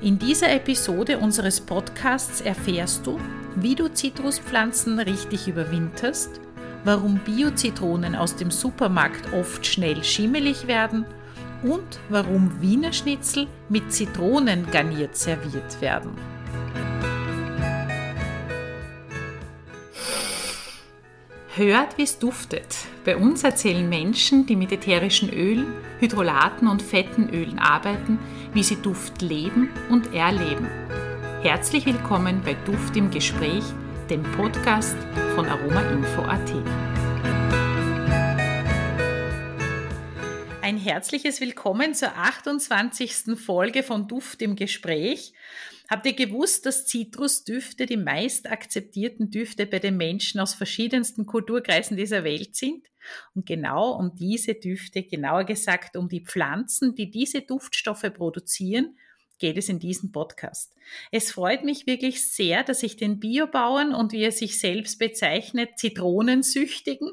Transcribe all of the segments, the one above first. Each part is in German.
In dieser Episode unseres Podcasts erfährst du, wie du Zitruspflanzen richtig überwinterst, warum Bio-Zitronen aus dem Supermarkt oft schnell schimmelig werden und warum Wiener Schnitzel mit Zitronen garniert serviert werden. Hört, wie es duftet. Bei uns erzählen Menschen, die mit ätherischen Ölen, Hydrolaten und fetten Ölen arbeiten, wie sie Duft leben und erleben. Herzlich willkommen bei Duft im Gespräch, dem Podcast von aromainfo.at. Ein herzliches Willkommen zur 28. Folge von Duft im Gespräch. Habt ihr gewusst, dass Zitrusdüfte die meist akzeptierten Düfte bei den Menschen aus verschiedensten Kulturkreisen dieser Welt sind? Und genau um diese Düfte, genauer gesagt um die Pflanzen, die diese Duftstoffe produzieren, geht es in diesem Podcast. Es freut mich wirklich sehr, dass ich den Biobauern und wie er sich selbst bezeichnet, Zitronensüchtigen,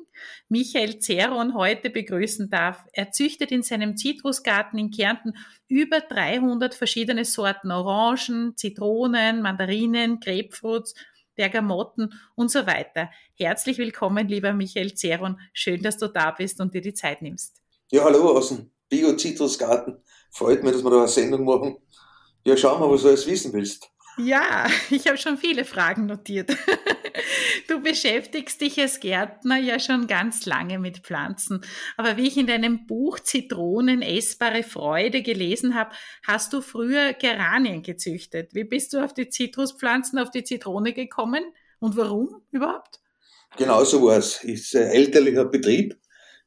Michael Zeron heute begrüßen darf. Er züchtet in seinem Zitrusgarten in Kärnten über 300 verschiedene Sorten Orangen, Zitronen, Mandarinen, Grapefruits, Bergamotten und so weiter. Herzlich willkommen, lieber Michael Zeron. Schön, dass du da bist und dir die Zeit nimmst. Ja, hallo aus dem Bio-Zitrusgarten. Freut mich, dass wir da eine Sendung machen. Ja, schau mal, was du alles wissen willst. Ja, ich habe schon viele Fragen notiert. Du beschäftigst dich als Gärtner ja schon ganz lange mit Pflanzen. Aber wie ich in deinem Buch Zitronen, essbare Freude gelesen habe, hast du früher Geranien gezüchtet. Wie bist du auf die Zitruspflanzen, auf die Zitrone gekommen und warum überhaupt? Genau so war es. Ist ein elterlicher Betrieb.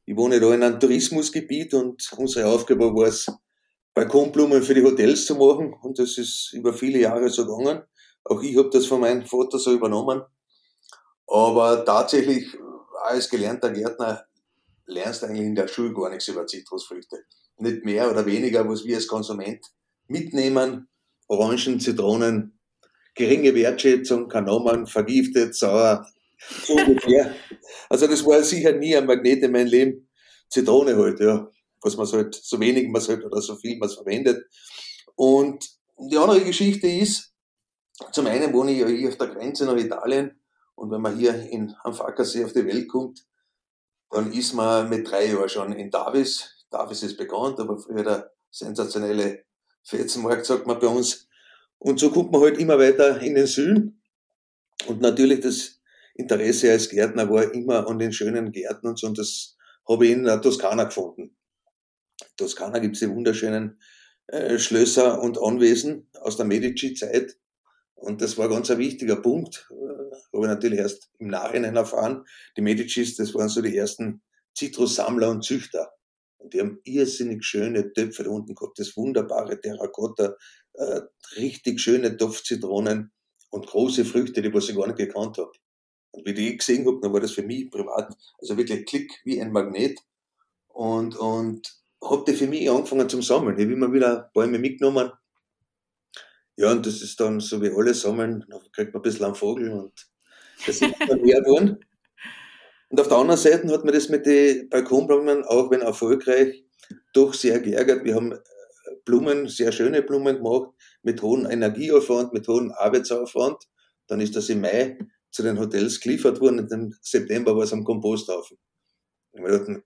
Ich wohne da in einem Tourismusgebiet und unsere Aufgabe war es, Balkonblumen für die Hotels zu machen und das ist über viele Jahre so gegangen. Auch ich habe das von meinem Vater so übernommen. Aber tatsächlich, als gelernter Gärtner, lernst du eigentlich in der Schule gar nichts über Zitrusfrüchte. Nicht mehr oder weniger, was wir als Konsument mitnehmen. Orangen, Zitronen, geringe Wertschätzung, Kanomen, vergiftet, sauer, ungefähr. Also das war sicher nie ein Magnet in meinem Leben. Zitrone halt, ja was man halt, so wenig man halt oder so viel man verwendet. Und die andere Geschichte ist, zum einen wohne ich ja hier auf der Grenze nach Italien und wenn man hier in, am Fackersee auf die Welt kommt, dann ist man mit drei Jahren schon in Davis. Davis ist bekannt, aber früher der sensationelle Fetzenmarkt, sagt man bei uns. Und so kommt man halt immer weiter in den Süden. Und natürlich das Interesse als Gärtner war immer an den schönen Gärten und so. Und das habe ich in der Toskana gefunden. Toskana gibt es die wunderschönen äh, Schlösser und Anwesen aus der Medici-Zeit. Und das war ganz ein wichtiger Punkt. Äh, habe ich natürlich erst im Nachhinein erfahren. Die Medicis, das waren so die ersten Zitrussammler und Züchter. Und die haben irrsinnig schöne Töpfe da unten gehabt. Das wunderbare Terrakotta, äh, richtig schöne Topfzitronen und große Früchte, die was ich gar nicht gekannt habe. Und wie die gesehen habe, dann war das für mich privat, also wirklich Klick wie ein Magnet. Und, und habe die für mich angefangen zum Sammeln. Ich habe immer wieder Bäume mitgenommen. Ja, und das ist dann so wie alle sammeln, dann kriegt man ein bisschen einen Vogel und das ist dann mehr geworden. Und auf der anderen Seite hat mir das mit den Balkonblumen, auch wenn erfolgreich, doch sehr geärgert. Wir haben äh, Blumen, sehr schöne Blumen gemacht, mit hohem Energieaufwand, mit hohem Arbeitsaufwand. Dann ist das im Mai zu den Hotels geliefert worden und im September war es am Komposthaufen.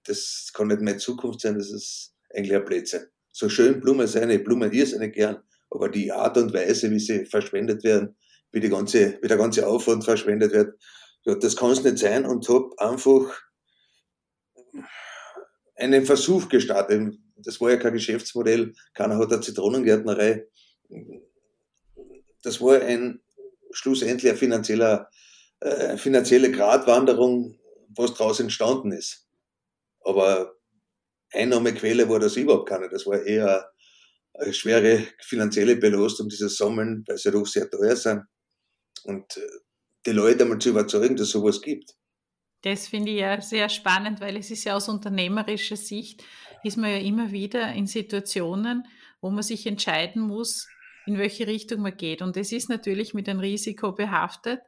Das kann nicht meine Zukunft sein, das ist eigentlich ein Blödsinn. So schön Blumen sein, ich Blumen irrsinnig gern, aber die Art und Weise, wie sie verschwendet werden, wie, die ganze, wie der ganze Aufwand verschwendet wird, ja, das kann es nicht sein und habe einfach einen Versuch gestartet. Das war ja kein Geschäftsmodell, keiner hat eine Zitronengärtnerei. Das war ein schlussendlich eine äh, finanzielle Gratwanderung, was daraus entstanden ist. Aber Einnahmequelle war das überhaupt keine. Das war eher eine schwere finanzielle Belastung, dieses Sammeln, weil sie doch sehr teuer sind. Und äh, die Leute einmal zu überzeugen, dass es sowas gibt. Das finde ich ja sehr spannend, weil es ist ja aus unternehmerischer Sicht, ist man ja immer wieder in Situationen, wo man sich entscheiden muss, in welche Richtung man geht. Und das ist natürlich mit einem Risiko behaftet.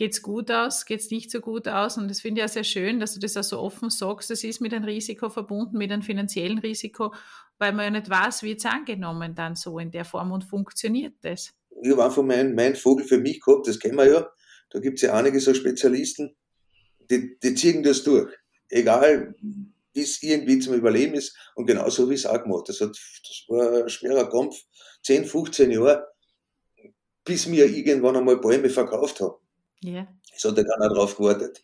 Geht's gut aus, geht's nicht so gut aus. Und das finde ich auch sehr schön, dass du das auch so offen sagst. Das ist mit einem Risiko verbunden, mit einem finanziellen Risiko, weil man ja nicht weiß, wie es angenommen dann so in der Form und funktioniert das. Ich habe einfach meinen mein Vogel für mich gehabt, das kennen wir ja. Da gibt's ja einige so Spezialisten, die, die ziehen das durch. Egal, wie es irgendwie zum Überleben ist. Und genauso wie es auch gemacht. Das, hat, das war ein schwerer Kampf. 10, 15 Jahre, bis wir irgendwann einmal Bäume verkauft haben. Ja. Es hat ja keiner drauf gewartet.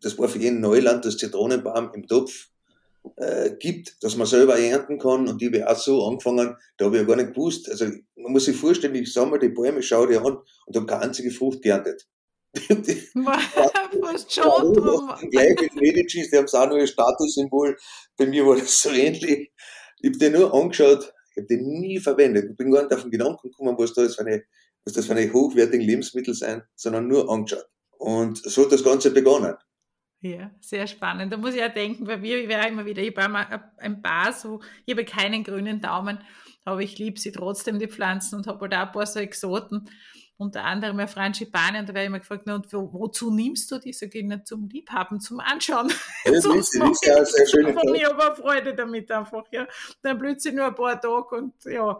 Das war für jeden Neuland, das Zitronenbaum im Topf äh, gibt, dass man selber ernten kann. Und die habe auch so angefangen, da habe ich ja gar nicht gewusst. Also man muss sich vorstellen, ich sammle die Bäume, schaue die an und habe keine einzige Frucht geerntet. Fast schon drum. Gleich mit Medicis, die haben es auch nur ein Statussymbol. Bei mir war das so ähnlich. Ich habe den nur angeschaut, ich habe den nie verwendet. Ich bin gar nicht auf den Gedanken gekommen, was, da ist für eine, was das für eine hochwertigen Lebensmittel sein, sondern nur angeschaut. Und so hat das Ganze begonnen. Ja, sehr spannend. Da muss ich ja denken, bei mir wäre immer wieder, ich habe ein paar so, ich habe keinen grünen Daumen, aber ich liebe sie trotzdem, die Pflanzen, und habe halt auch ein paar so Exoten unter anderem ja Frangipane, und da werde ich immer gefragt, na, und wo, wozu nimmst du die? Sag ich nicht zum Liebhaben, zum Anschauen. Ja, Sonst das ist ja sehr schön. Ich habe Freude damit einfach, ja. Dann blüht sie nur ein paar Tage und ja.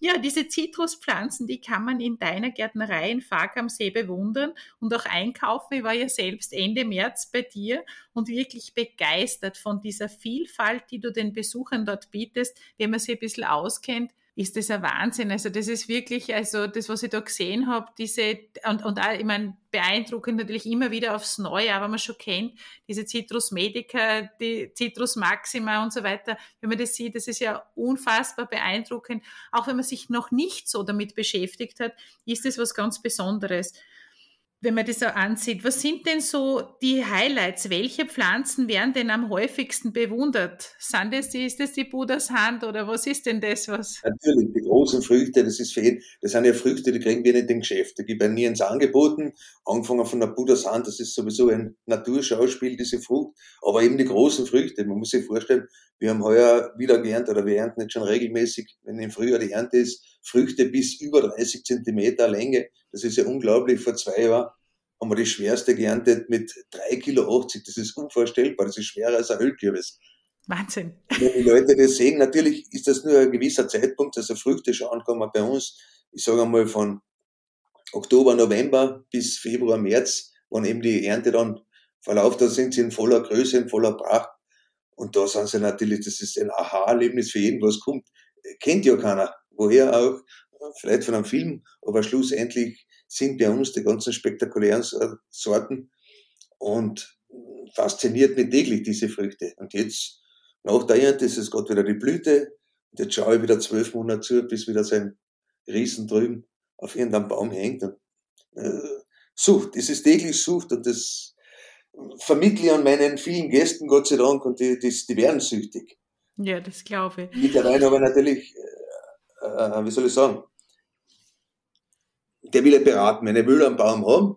Ja, diese Zitruspflanzen, die kann man in deiner Gärtnerei in Fark am See bewundern und auch einkaufen. Ich war ja selbst Ende März bei dir und wirklich begeistert von dieser Vielfalt, die du den Besuchern dort bietest, wenn man sich ein bisschen auskennt ist das ein Wahnsinn. Also das ist wirklich, also das, was ich da gesehen habe, diese, und, und auch, ich meine, beeindruckend natürlich immer wieder aufs Neue, aber man schon kennt, diese Citrus Medica, die Citrus Maxima und so weiter. Wenn man das sieht, das ist ja unfassbar beeindruckend. Auch wenn man sich noch nicht so damit beschäftigt hat, ist das was ganz Besonderes wenn man das so ansieht, was sind denn so die Highlights? Welche Pflanzen werden denn am häufigsten bewundert? Sind das die, ist das die Buddhas Hand oder was ist denn das? Was? Natürlich, die großen Früchte, das ist für jeden, das sind ja Früchte, die kriegen wir nicht im Geschäft. Gibt es nie ins Angeboten. Angefangen von der Buddhas Hand, das ist sowieso ein Naturschauspiel, diese Frucht. Aber eben die großen Früchte, man muss sich vorstellen, wir haben heuer wieder geerntet oder wir ernten jetzt schon regelmäßig, wenn im Frühjahr die Ernte ist, Früchte bis über 30 Zentimeter Länge. Das ist ja unglaublich. Vor zwei Jahren haben wir die schwerste geerntet mit 3,80 Kilo. Das ist unvorstellbar. Das ist schwerer als ein Ölkürbis. Wahnsinn. Wenn die Leute das sehen, natürlich ist das nur ein gewisser Zeitpunkt, also Früchte schauen kann man bei uns, ich sage einmal von Oktober, November bis Februar, März, wann eben die Ernte dann verläuft, da sind sie in voller Größe, in voller Pracht. Und da sind sie natürlich, das ist ein Aha-Erlebnis für jeden, was kommt. Kennt ja keiner woher auch, vielleicht von einem Film, aber schlussendlich sind bei uns die ganzen spektakulären Sorten und fasziniert mich täglich diese Früchte. Und jetzt, nach der Ernte, ist es gerade wieder die Blüte. Und jetzt schaue ich wieder zwölf Monate zu, bis wieder sein Riesen drüben auf irgendeinem Baum hängt. Und, äh, sucht, es ist täglich Sucht und das vermittle ich an meinen vielen Gästen, Gott sei Dank, und die, die, die werden süchtig. Ja, das glaube ich. Mittlerweile aber natürlich äh, wie soll ich sagen, der will ja beraten, wenn er will einen Baum haben.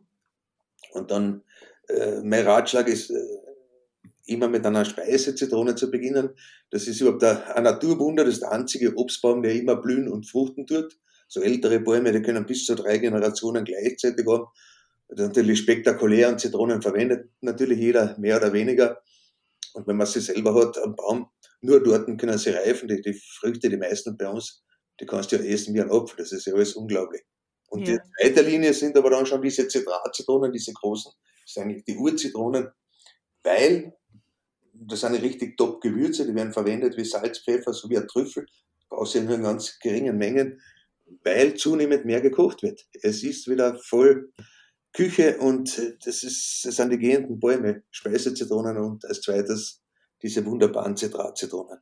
Und dann, äh, mein Ratschlag ist, äh, immer mit einer Speisezitrone zu beginnen. Das ist überhaupt ein Naturwunder, das ist der einzige Obstbaum, der immer blühen und fruchten tut. So ältere Bäume, die können bis zu drei Generationen gleichzeitig haben. Das ist natürlich spektakulär und Zitronen verwendet natürlich jeder mehr oder weniger. Und wenn man sie selber hat, am Baum, nur dort können sie reifen. Die, die Früchte, die meisten bei uns, die kannst du ja essen wie ein Apfel, das ist ja alles unglaublich. Und ja. die zweite Linie sind aber dann schon diese Zitratzitronen, diese großen, das sind eigentlich die Urzitronen, weil das sind richtig top Gewürze, die werden verwendet wie Salz, Pfeffer, so wie ein Trüffel, brauchst du nur in ganz geringen Mengen, weil zunehmend mehr gekocht wird. Es ist wieder voll Küche und das, ist, das sind die gehenden Bäume, Speisezitronen und als zweites diese wunderbaren Zitratzitronen.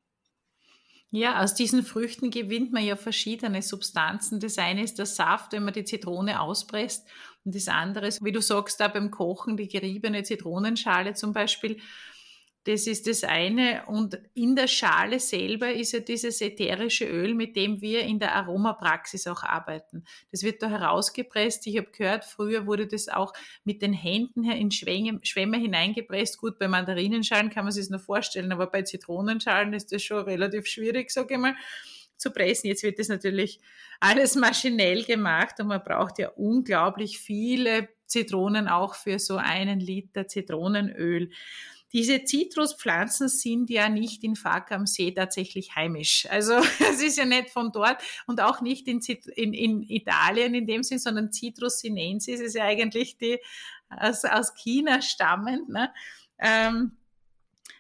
Ja, aus diesen Früchten gewinnt man ja verschiedene Substanzen. Das eine ist der Saft, wenn man die Zitrone auspresst. Und das andere ist, wie du sagst, da beim Kochen, die geriebene Zitronenschale zum Beispiel das ist das eine. Und in der Schale selber ist ja dieses ätherische Öl, mit dem wir in der Aromapraxis auch arbeiten. Das wird da herausgepresst. Ich habe gehört, früher wurde das auch mit den Händen in Schwämme, hineingepresst. Gut, bei Mandarinenschalen kann man sich das nur vorstellen, aber bei Zitronenschalen ist das schon relativ schwierig, sage ich mal zu pressen. Jetzt wird das natürlich alles maschinell gemacht und man braucht ja unglaublich viele Zitronen auch für so einen Liter Zitronenöl. Diese Zitruspflanzen sind ja nicht in Fak am See tatsächlich heimisch. Also es ist ja nicht von dort und auch nicht in, in, in Italien in dem Sinn, sondern Citrus sinensis ist ja eigentlich die aus, aus China stammend. Ne? Ähm,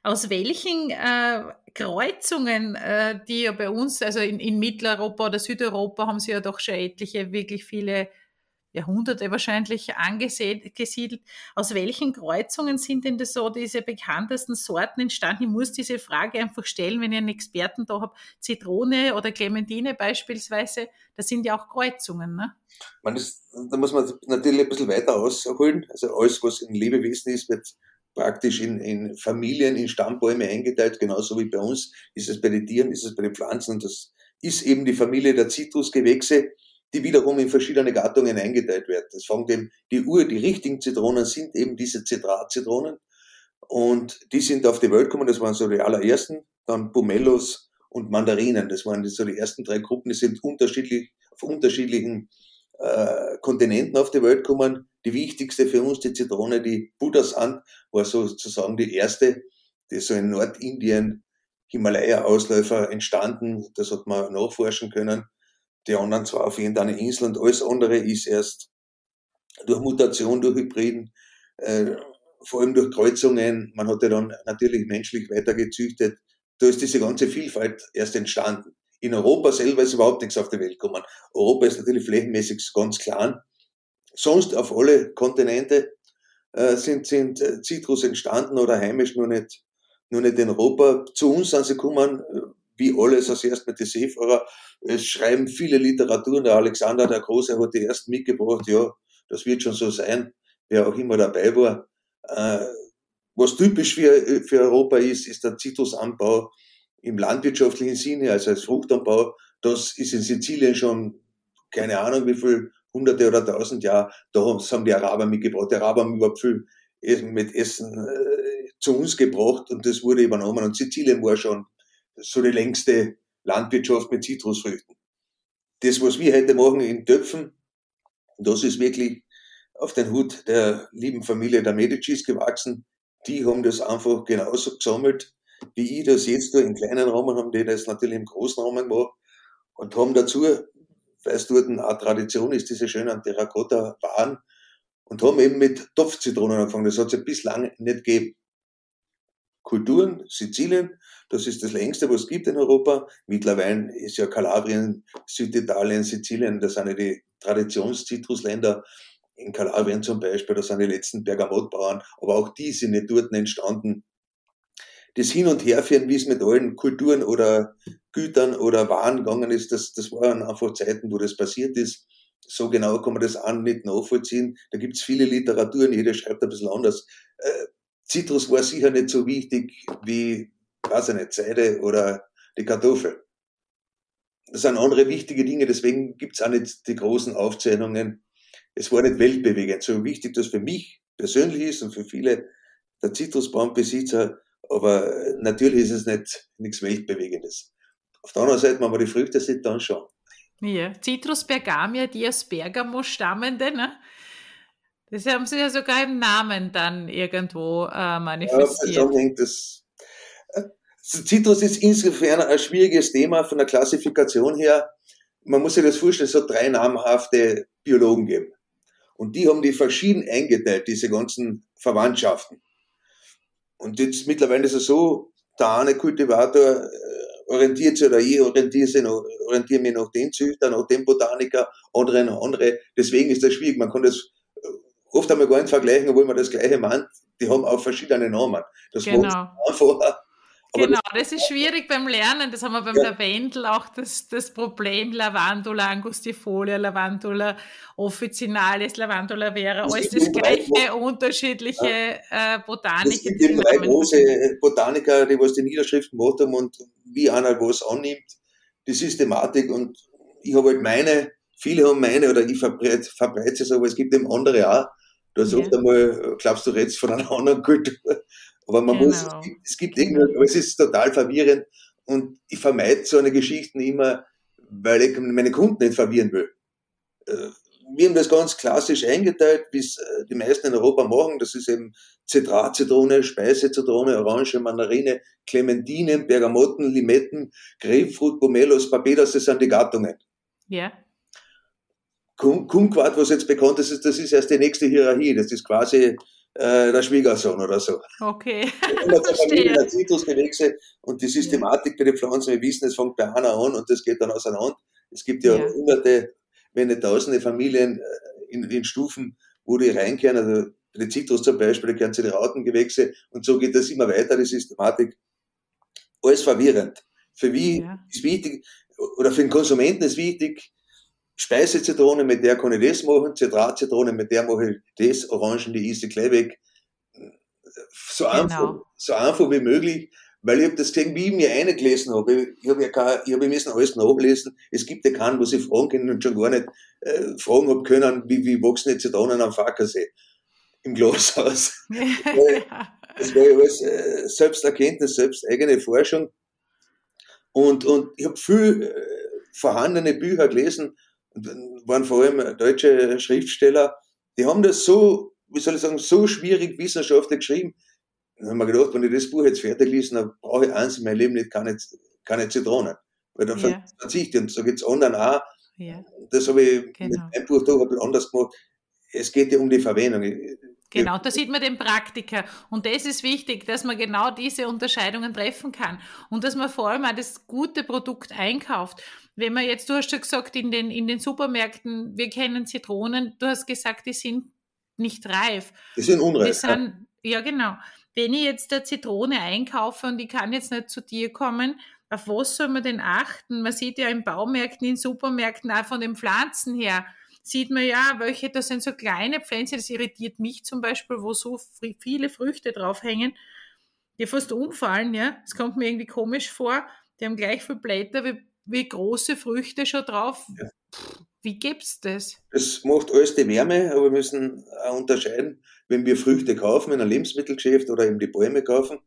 aus welchen äh, Kreuzungen, äh, die ja bei uns, also in, in Mitteleuropa oder Südeuropa, haben sie ja doch schon etliche, wirklich viele Jahrhunderte wahrscheinlich angesiedelt. Aus welchen Kreuzungen sind denn das so diese bekanntesten Sorten entstanden? Ich muss diese Frage einfach stellen, wenn ich einen Experten da habe. Zitrone oder Clementine beispielsweise, das sind ja auch Kreuzungen. Ne? Man ist, da muss man natürlich ein bisschen weiter ausholen. Also alles, was ein Lebewesen ist, wird praktisch in, in Familien, in Stammbäume eingeteilt, genauso wie bei uns ist es bei den Tieren, ist es bei den Pflanzen. Und das ist eben die Familie der Zitrusgewächse die wiederum in verschiedene Gattungen eingeteilt werden. Das fängt eben, die Ur, die richtigen Zitronen sind eben diese Zitratzitronen. Und die sind auf die Welt gekommen, das waren so die allerersten, dann Pomelos und Mandarinen, das waren so die ersten drei Gruppen, die sind unterschiedlich, auf unterschiedlichen äh, Kontinenten auf die Welt gekommen. Die wichtigste für uns, die Zitrone, die Buddhasand, war sozusagen die erste, die so in Nordindien, Himalaya-Ausläufer entstanden, das hat man nachforschen können die anderen zwar auf irgendeiner Insel und alles andere ist erst durch Mutation, durch Hybriden, äh, vor allem durch Kreuzungen, man hat ja dann natürlich menschlich weitergezüchtet, da ist diese ganze Vielfalt erst entstanden. In Europa selber ist überhaupt nichts auf die Welt gekommen. Europa ist natürlich flächenmäßig ganz klein. Sonst auf alle Kontinente äh, sind, sind äh, Zitrus entstanden oder heimisch, nur nicht, nur nicht in Europa. Zu uns sind sie gekommen, äh, wie alles als erst mit den Seefahrer. Es schreiben viele Literaturen. Der Alexander der Große hat die erst mitgebracht. Ja, das wird schon so sein, wer auch immer dabei war. Äh, was typisch für, für Europa ist, ist der Zitrusanbau im landwirtschaftlichen Sinne, also als Fruchtanbau. Das ist in Sizilien schon keine Ahnung wie viel, hunderte oder tausend Jahre. Da haben die Araber mitgebracht. Die Araber haben überhaupt viel mit Essen äh, zu uns gebracht und das wurde übernommen. Und Sizilien war schon so die längste Landwirtschaft mit Zitrusfrüchten. Das, was wir heute machen in Töpfen, das ist wirklich auf den Hut der lieben Familie der Medicis gewachsen. Die haben das einfach genauso gesammelt, wie ich das jetzt nur in kleinen Rahmen haben, die das natürlich im großen Rahmen gemacht und haben dazu, weil es dort eine Tradition ist, diese schönen Terrakotta-Waren und haben eben mit Topfzitronen angefangen. Das hat es ja bislang nicht gegeben. Kulturen, Sizilien, das ist das längste, was es gibt in Europa. Mittlerweile ist ja Kalabrien, Süditalien, Sizilien, das sind ja die Traditionszitrusländer. In Kalabrien zum Beispiel, das sind die letzten Bergamottbauern, aber auch die sind nicht dort entstanden. Das Hin- und Herführen, wie es mit allen Kulturen oder Gütern oder Waren gegangen ist, das, das waren einfach Zeiten, wo das passiert ist. So genau kann man das auch nicht nachvollziehen. Da gibt es viele Literaturen, jeder schreibt ein bisschen anders. Äh, Zitrus war sicher nicht so wichtig wie, weiß ich nicht, Seide oder die Kartoffel. Das sind andere wichtige Dinge, deswegen gibt es auch nicht die großen Aufzeichnungen. Es war nicht weltbewegend. So wichtig das für mich persönlich ist und für viele der Zitrusbaumbesitzer, aber natürlich ist es nicht nichts Weltbewegendes. Auf der anderen Seite, wenn man die Früchte sieht, dann schon. Ja, Citrus bergamia, die aus Bergamo stammende, ne? Das haben Sie ja sogar im Namen dann irgendwo äh, manifestiert. Ja, hängt das. Äh, Citrus ist insofern ein schwieriges Thema von der Klassifikation her. Man muss sich das vorstellen, es hat drei namhafte Biologen geben. Und die haben die verschieden eingeteilt, diese ganzen Verwandtschaften. Und jetzt mittlerweile ist es so, der eine Kultivator äh, orientiert sich oder ich orientiere, sich noch, orientiere mich nach dem Züchter, nach dem Botaniker, andere noch andere. Deswegen ist das schwierig. Man kann das oft einmal gar nicht vergleichen, obwohl man das gleiche meint. Die haben auch verschiedene Namen. Das genau. Genau, das, das, ist schwierig beim Lernen. Das haben wir beim ja. Lavendel auch das, das Problem. Lavandula angustifolia, Lavandula officinalis, Lavandula vera. Alles das gleiche, drei, unterschiedliche ja. äh, Botaniker. Es gibt eben drei große Botaniker, die was die Niederschriften gemacht haben und wie einer was annimmt, die Systematik. Und ich habe halt meine, viele haben meine, oder ich verbreite, verbreite es, aber es gibt eben andere auch Du hast ja. oft einmal, glaubst du, redest von einer anderen Kultur. Aber man genau. muss, es gibt, es gibt irgendwie, aber es ist total verwirrend. Und ich vermeide so eine Geschichten immer, weil ich meine Kunden nicht verwirren will. Äh, wir haben das ganz klassisch eingeteilt, wie es äh, die meisten in Europa machen. Das ist eben Zitrat-Zitrone, Speisezitrone, Orange, Mandarine, Clementinen, Bergamotten, Limetten, Grapefruit, Pomelos, Papedas, das sind die Gattungen. Ja. Kumquat, was jetzt bekannt ist, das ist erst die nächste Hierarchie. Das ist quasi äh, der Schwiegersohn oder so. Okay. Immer zur Familie der Zitrusgewächse und die Systematik bei den Pflanzen, wir wissen, es fängt bei einer an und das geht dann auseinander. Es gibt ja, ja. hunderte, wenn nicht tausende Familien äh, in, in Stufen, wo die reinkehren, also bei den Zitrus zum Beispiel, da kehren sie die Rautengewächse und so geht das immer weiter, die Systematik. Alles verwirrend. Für wie ja. ist wichtig, oder für den Konsumenten ist wichtig, Speisezitrone, mit der kann ich das machen, Zitratzitrone, mit der mache ich das, Orangen, die isse gleich weg. So, genau. einfach, so einfach wie möglich, weil ich habe das gesehen, wie ich mir eingelesen habe. Ich habe ja kein, ich habe müssen alles nachlesen. Es gibt ja keinen, was ich fragen kann und schon gar nicht äh, fragen habe können, wie, wie wachsen die Zitronen am Fackersee im Glashaus. das war ja alles äh, Selbsterkenntnis, selbst eigene Forschung. Und, und ich habe viel äh, vorhandene Bücher gelesen, waren vor allem deutsche Schriftsteller, die haben das so, wie soll ich sagen, so schwierig wissenschaftlich geschrieben. Dann haben wir gedacht, wenn ich das Buch jetzt fertig lese, dann brauche ich eins in meinem Leben nicht keine, keine Zitronen. Weil dann ja. verzichte ich. Und so geht es anderen auch. Ja. Das habe ich genau. mit meinem Buch doch ein bisschen anders gemacht. Es geht ja um die Verwendung. Genau, da sieht man den Praktiker. Und das ist wichtig, dass man genau diese Unterscheidungen treffen kann. Und dass man vor allem auch das gute Produkt einkauft. Wenn man jetzt, du hast ja gesagt, in den, in den Supermärkten, wir kennen Zitronen, du hast gesagt, die sind nicht reif. Die sind unreif. Die sind, ja. ja, genau. Wenn ich jetzt eine Zitrone einkaufe und ich kann jetzt nicht zu dir kommen, auf was soll man denn achten? Man sieht ja in Baumärkten, in Supermärkten auch von den Pflanzen her, sieht man ja, welche, das sind so kleine Pflänzchen, das irritiert mich zum Beispiel, wo so viele Früchte draufhängen, die fast umfallen, ja. Das kommt mir irgendwie komisch vor. Die haben gleich viel Blätter wie, wie große Früchte schon drauf. Ja. Wie gibt's das? Das macht alles die Wärme, aber wir müssen auch unterscheiden, wenn wir Früchte kaufen in einem Lebensmittelgeschäft oder eben die Bäume kaufen.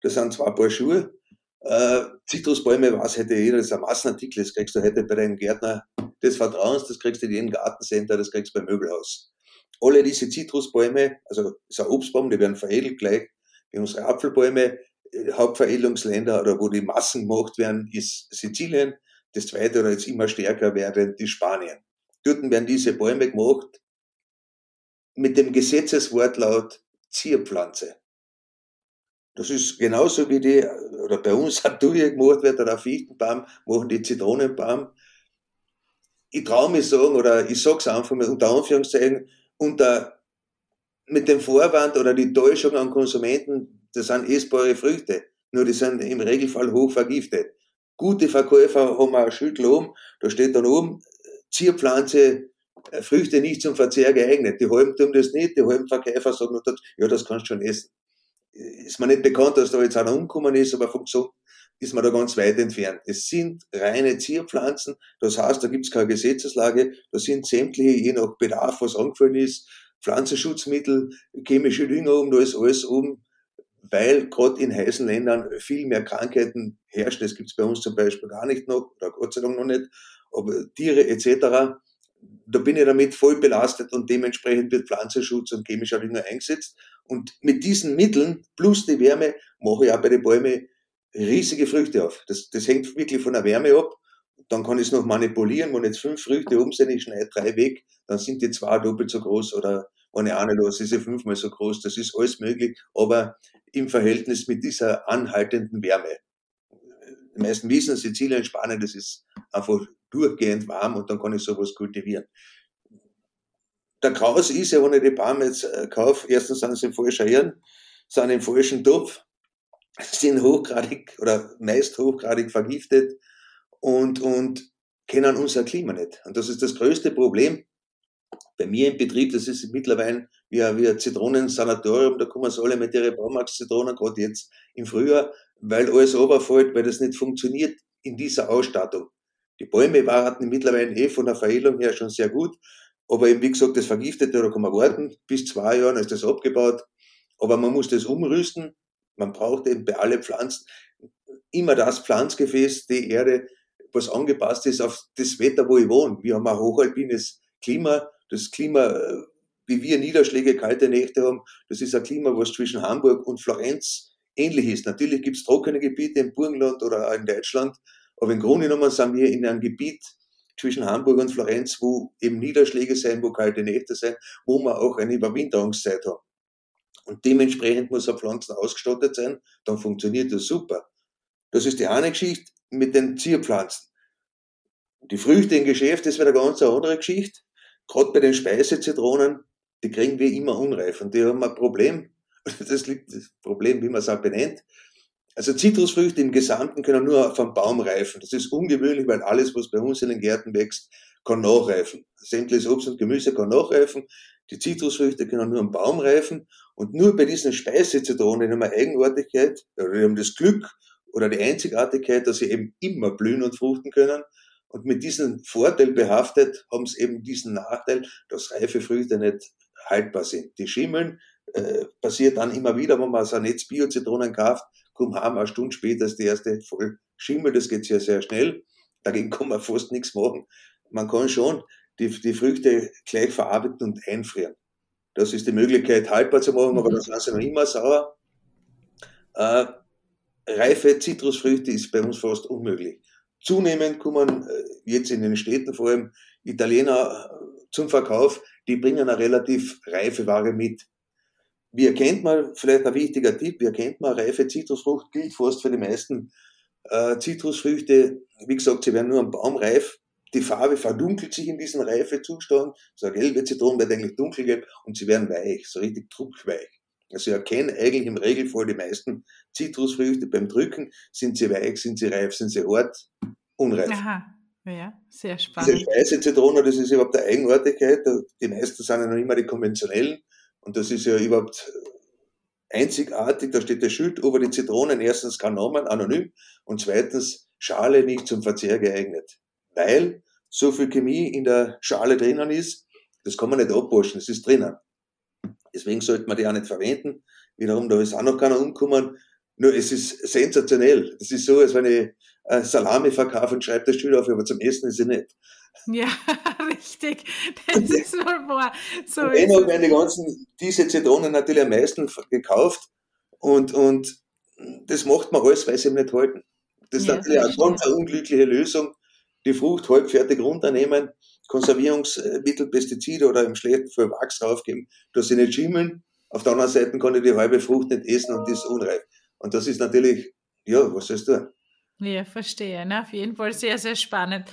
Das sind zwei Paar Schuhe. Äh, Zitrusbäume, was hätte jeder, das ist ein Massenartikel, das kriegst du heute bei deinem Gärtner des Vertrauens, das kriegst du in jedem Gartencenter, das kriegst du beim Möbelhaus. Alle diese Zitrusbäume, also ist ein Obstbaum, die werden veredelt gleich wie unsere Apfelbäume. Äh, Hauptveredelungsländer oder wo die Massen gemacht werden, ist Sizilien. Das zweite oder jetzt immer stärker werden die Spanien. Dort werden diese Bäume gemacht mit dem Gesetzeswortlaut Zierpflanze. Das ist genauso wie die, oder bei uns Duje gemacht wird, oder Fichtenbaum, machen die Zitronenbaum. Ich traue mich sagen, oder ich sag's einfach mal unter Anführungszeichen, unter, mit dem Vorwand oder die Täuschung an Konsumenten, das sind essbare Früchte. Nur die sind im Regelfall hoch vergiftet. Gute Verkäufer haben auch ein Schild oben, da steht dann oben, Zierpflanze, äh, Früchte nicht zum Verzehr geeignet. Die halben tun das nicht, die halben Verkäufer sagen, ja, das kannst du schon essen ist mir nicht bekannt, dass da jetzt einer umgekommen ist, aber vom Gesund ist man da ganz weit entfernt. Es sind reine Zierpflanzen, das heißt, da gibt es keine Gesetzeslage, da sind sämtliche, je nach Bedarf, was angefallen ist, Pflanzenschutzmittel, chemische Dünger um, da ist alles um, weil gerade in heißen Ländern viel mehr Krankheiten herrschen. Das gibt es bei uns zum Beispiel gar nicht noch, oder Gott sei Dank noch nicht, aber Tiere etc da bin ich damit voll belastet und dementsprechend wird Pflanzenschutz und chemischer Dünger eingesetzt. Und mit diesen Mitteln plus die Wärme mache ich auch bei den Bäumen riesige Früchte auf. Das, das hängt wirklich von der Wärme ab. Dann kann ich es noch manipulieren. Wenn jetzt fünf Früchte oben sind, ich schneide drei weg, dann sind die zwei doppelt so groß oder eine Ahne los, ist sie fünfmal so groß. Das ist alles möglich, aber im Verhältnis mit dieser anhaltenden Wärme. Die meisten wissen, Sizilien, Spanien, das ist einfach durchgehend warm und dann kann ich sowas kultivieren. Der Kraus ist ja, wenn ich die Bäume jetzt äh, kaufe, erstens sind sie falsch Ehren, sind im falschen Topf, sind hochgradig oder meist hochgradig vergiftet und, und kennen unser Klima nicht. Und das ist das größte Problem. Bei mir im Betrieb, das ist mittlerweile wie ein, wie ein Zitronensanatorium, da kommen sie alle mit ihren Baumarkt-Zitronen, gerade jetzt im Frühjahr, weil alles runterfällt, weil das nicht funktioniert in dieser Ausstattung. Die Bäume warten mittlerweile eh von der Veredelung her schon sehr gut. Aber eben, wie gesagt, das Vergiftete, da kann man warten. Bis zwei Jahren ist das abgebaut. Aber man muss das umrüsten. Man braucht eben bei allen Pflanzen immer das Pflanzgefäß, die Erde, was angepasst ist auf das Wetter, wo ich wohne. Wir haben ein hochalpines Klima. Das Klima, äh, wie wir Niederschläge, kalte Nächte haben, das ist ein Klima, was zwischen Hamburg und Florenz ähnlich ist. Natürlich gibt es trockene Gebiete im Burgenland oder auch in Deutschland, aber im Grunde genommen sind wir in einem Gebiet zwischen Hamburg und Florenz, wo eben Niederschläge sein, wo kalte Nächte sein, wo wir auch eine Überwinterungszeit haben. Und dementsprechend muss eine Pflanze ausgestattet sein, dann funktioniert das super. Das ist die eine Geschichte mit den Zierpflanzen. Die Früchte im Geschäft, das wäre eine ganz andere Geschichte. Gerade bei den Speisezitronen, die kriegen wir immer unreif und die haben ein Problem. Das liegt das Problem, wie man es auch benennt. Also Zitrusfrüchte im Gesamten können nur vom Baum reifen. Das ist ungewöhnlich, weil alles, was bei uns in den Gärten wächst, kann nachreifen. Sämtliches Obst und Gemüse kann nachreifen. Die Zitrusfrüchte können nur am Baum reifen. Und nur bei diesen Speisezitronen haben wir Eigenartigkeit, oder wir haben das Glück oder die Einzigartigkeit, dass sie eben immer blühen und fruchten können. Und mit diesem Vorteil behaftet haben sie eben diesen Nachteil, dass reife Früchte nicht haltbar sind. Die schimmeln, äh, passiert dann immer wieder, wenn man so ein Netz Bio-Zitronen kauft, komm heim, eine Stunde später ist die erste voll Schimmel, das geht sehr, sehr schnell. Dagegen kann man fast nichts machen. Man kann schon die, die Früchte gleich verarbeiten und einfrieren. Das ist die Möglichkeit, haltbar zu machen, aber mhm. dann sind sie noch immer sauer. Äh, reife Zitrusfrüchte ist bei uns fast unmöglich. Zunehmend kommen äh, jetzt in den Städten vor allem Italiener äh, zum Verkauf, die bringen eine relativ reife Ware mit. Wie erkennt man, vielleicht ein wichtiger Tipp, wie erkennt man reife Zitrusfrucht, gilt fast für die meisten äh, Zitrusfrüchte. Wie gesagt, sie werden nur am Baum reif. Die Farbe verdunkelt sich in diesem Reifezustand. So gelbe Zitrone wird eigentlich dunkelgelb und sie werden weich, so richtig druckweich. Also ich erkenne eigentlich im Regelfall die meisten Zitrusfrüchte beim Drücken. Sind sie weich, sind sie reif, sind sie hart, unreif. Aha. Ja, sehr spannend. Diese weiße Zitrone, das ist überhaupt eine Eigenartigkeit. Die meisten sind ja noch immer die konventionellen. Und das ist ja überhaupt einzigartig. Da steht der Schild über die Zitronen. Erstens kein Namen, anonym. Und zweitens Schale nicht zum Verzehr geeignet. Weil so viel Chemie in der Schale drinnen ist, das kann man nicht abwaschen, es ist drinnen. Deswegen sollte man die auch nicht verwenden. Wiederum, da ist auch noch keiner umgekommen. Nur es ist sensationell. Das ist so, als wenn ich Salami verkaufe und schreibe das Schild auf, aber zum Essen ist sie nicht. Ja, richtig. Das ist wohl wahr. So und dennoch werden die ganzen, diese Zitronen natürlich am meisten gekauft und, und das macht man alles, weil sie eben nicht halten. Das ist ja, natürlich eine ganz unglückliche Lösung. Die Frucht halbfertig runternehmen, Konservierungsmittel, Pestizide oder im schlechten Fall Wachs draufgeben, dass sie nicht schimmeln. Auf der anderen Seite kann ich die halbe Frucht nicht essen und die ist unreif. Und das ist natürlich, ja, was sollst du? Ja, verstehe. Ne? Auf jeden Fall sehr, sehr spannend.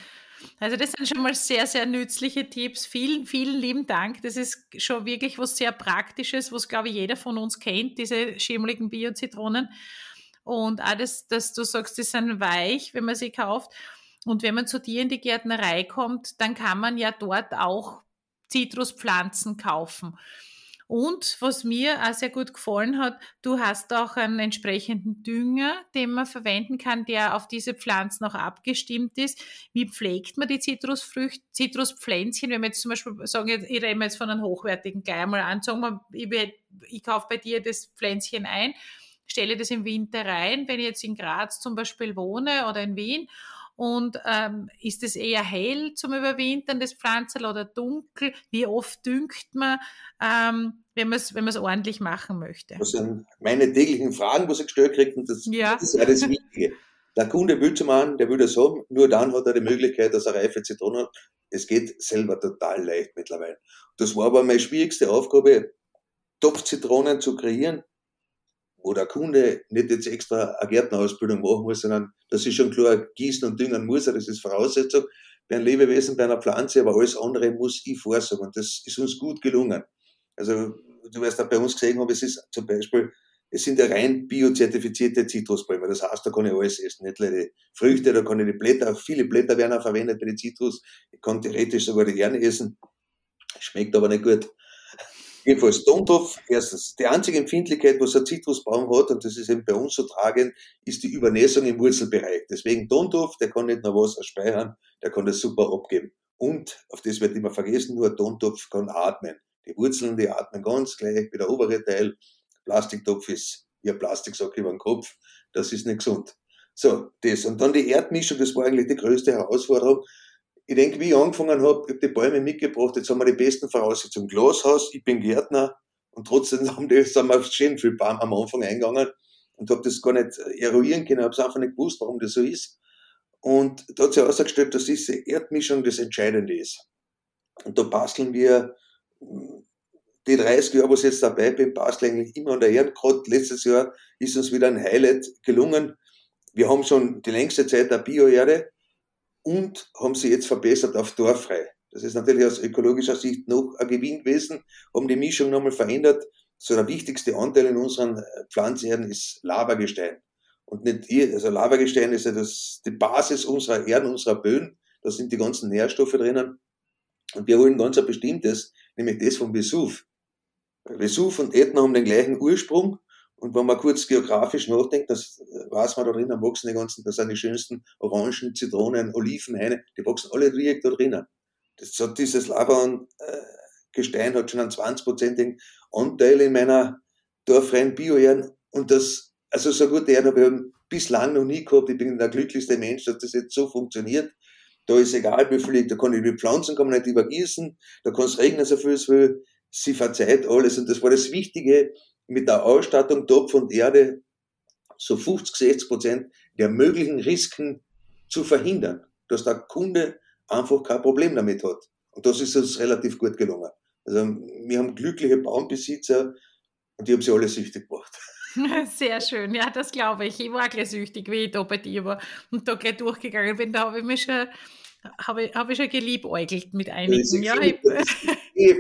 Also das sind schon mal sehr, sehr nützliche Tipps. Vielen, vielen lieben Dank. Das ist schon wirklich was sehr Praktisches, was, glaube ich, jeder von uns kennt, diese schimmeligen Bio-Zitronen. Und alles, dass du sagst, die sind weich, wenn man sie kauft. Und wenn man zu dir in die Gärtnerei kommt, dann kann man ja dort auch Zitruspflanzen kaufen. Und was mir auch sehr gut gefallen hat, du hast auch einen entsprechenden Dünger, den man verwenden kann, der auf diese Pflanzen auch abgestimmt ist. Wie pflegt man die Zitrusfrüchte, Zitruspflänzchen? Wenn wir jetzt zum Beispiel sagen, ich rede jetzt von einem hochwertigen gleich einmal an, sagen wir, ich, ich kaufe bei dir das Pflänzchen ein, stelle das im Winter rein, wenn ich jetzt in Graz zum Beispiel wohne oder in Wien und ähm, ist es eher hell zum Überwintern, das Pflanzerl, oder dunkel? Wie oft düngt man, ähm, wenn man es wenn ordentlich machen möchte? Das sind meine täglichen Fragen, was ich gestellt kriege, und das, ja. das ist ja das Wichtige. Der Kunde will zum einen, der will das haben, nur dann hat er die Möglichkeit, dass er reife Zitronen hat. Es geht selber total leicht mittlerweile. Das war aber meine schwierigste Aufgabe, Topfzitronen zu kreieren, wo der Kunde nicht jetzt extra eine Gärtnerausbildung machen muss, sondern das ist schon klar, gießen und düngen muss er, das ist Voraussetzung bei einem Lebewesen, bei einer Pflanze, aber alles andere muss ich vorsagen und das ist uns gut gelungen. Also du wirst auch bei uns gesehen haben, es ist zum Beispiel, es sind ja rein biozertifizierte Zitrusbäume, das heißt, da kann ich alles essen, nicht nur die Früchte, da kann ich die Blätter, viele Blätter werden auch verwendet bei den Zitrus, ich kann theoretisch sogar die Kerne essen, schmeckt aber nicht gut. Jedenfalls Tontopf, erstens, die einzige Empfindlichkeit, was ein Zitrusbaum hat, und das ist eben bei uns so tragend, ist die Übernässung im Wurzelbereich. Deswegen Tontopf, der kann nicht nur Wasser speichern, der kann das super abgeben. Und, auf das wird immer vergessen, nur ein Tontopf kann atmen. Die Wurzeln, die atmen ganz gleich wie der obere Teil. Plastiktopf ist wie ein Plastiksack über den Kopf. Das ist nicht gesund. So, das. Und dann die Erdmischung, das war eigentlich die größte Herausforderung. Ich denke, wie ich angefangen habe, ich habe die Bäume mitgebracht, jetzt haben wir die besten Voraussetzungen. Glashaus, ich bin Gärtner und trotzdem haben die, sind wir schön viel Baum am Anfang eingegangen und habe das gar nicht eruieren können, habe es einfach nicht gewusst, warum das so ist. Und da hat sich herausgestellt, dass diese Erdmischung das Entscheidende ist. Und da basteln wir die 30 Jahre, wo ich jetzt dabei bin, basteln eigentlich immer an der Erde. Letztes Jahr ist uns wieder ein Highlight gelungen. Wir haben schon die längste Zeit eine Bio-Erde und haben sie jetzt verbessert auf torfrei. Das ist natürlich aus ökologischer Sicht noch ein Gewinn gewesen, haben die Mischung nochmal verändert. So der wichtigste Anteil in unseren Pflanzenerden ist Lavagestein. Und nicht ihr, also Lavagestein ist ja das, die Basis unserer Erden, unserer Böden. Da sind die ganzen Nährstoffe drinnen. Und wir holen ganz ein bestimmtes, nämlich das vom Vesuv. Vesuv und Ätna haben den gleichen Ursprung. Und wenn man kurz geografisch nachdenkt, das weiß man da drinnen, wachsen die ganzen, das sind die schönsten Orangen, Zitronen, Oliven, Heine, die wachsen alle direkt da drinnen. Das hat dieses Lava-Gestein hat schon einen 20-prozentigen Anteil in meiner dorfreien Bioerden. Und das, also so gute Erden habe ich bislang noch nie gehabt. Ich bin der glücklichste Mensch, dass das jetzt so funktioniert. Da ist egal, wie viel, da kann ich die Pflanzen kann man nicht übergießen, da kann es regnen, so viel es will sie verzeiht alles. Und das war das Wichtige mit der Ausstattung Topf und Erde, so 50, 60 Prozent der möglichen Risiken zu verhindern, dass der Kunde einfach kein Problem damit hat. Und das ist uns relativ gut gelungen. Also wir haben glückliche Baumbesitzer und die haben sie alle süchtig gemacht. Sehr schön, ja, das glaube ich. Ich war gleich süchtig, wie ich da bei dir war und da gleich durchgegangen bin. Da habe ich mich schon habe ich, hab ich schon geliebäugelt mit einigen. Ja, viele, Plätze,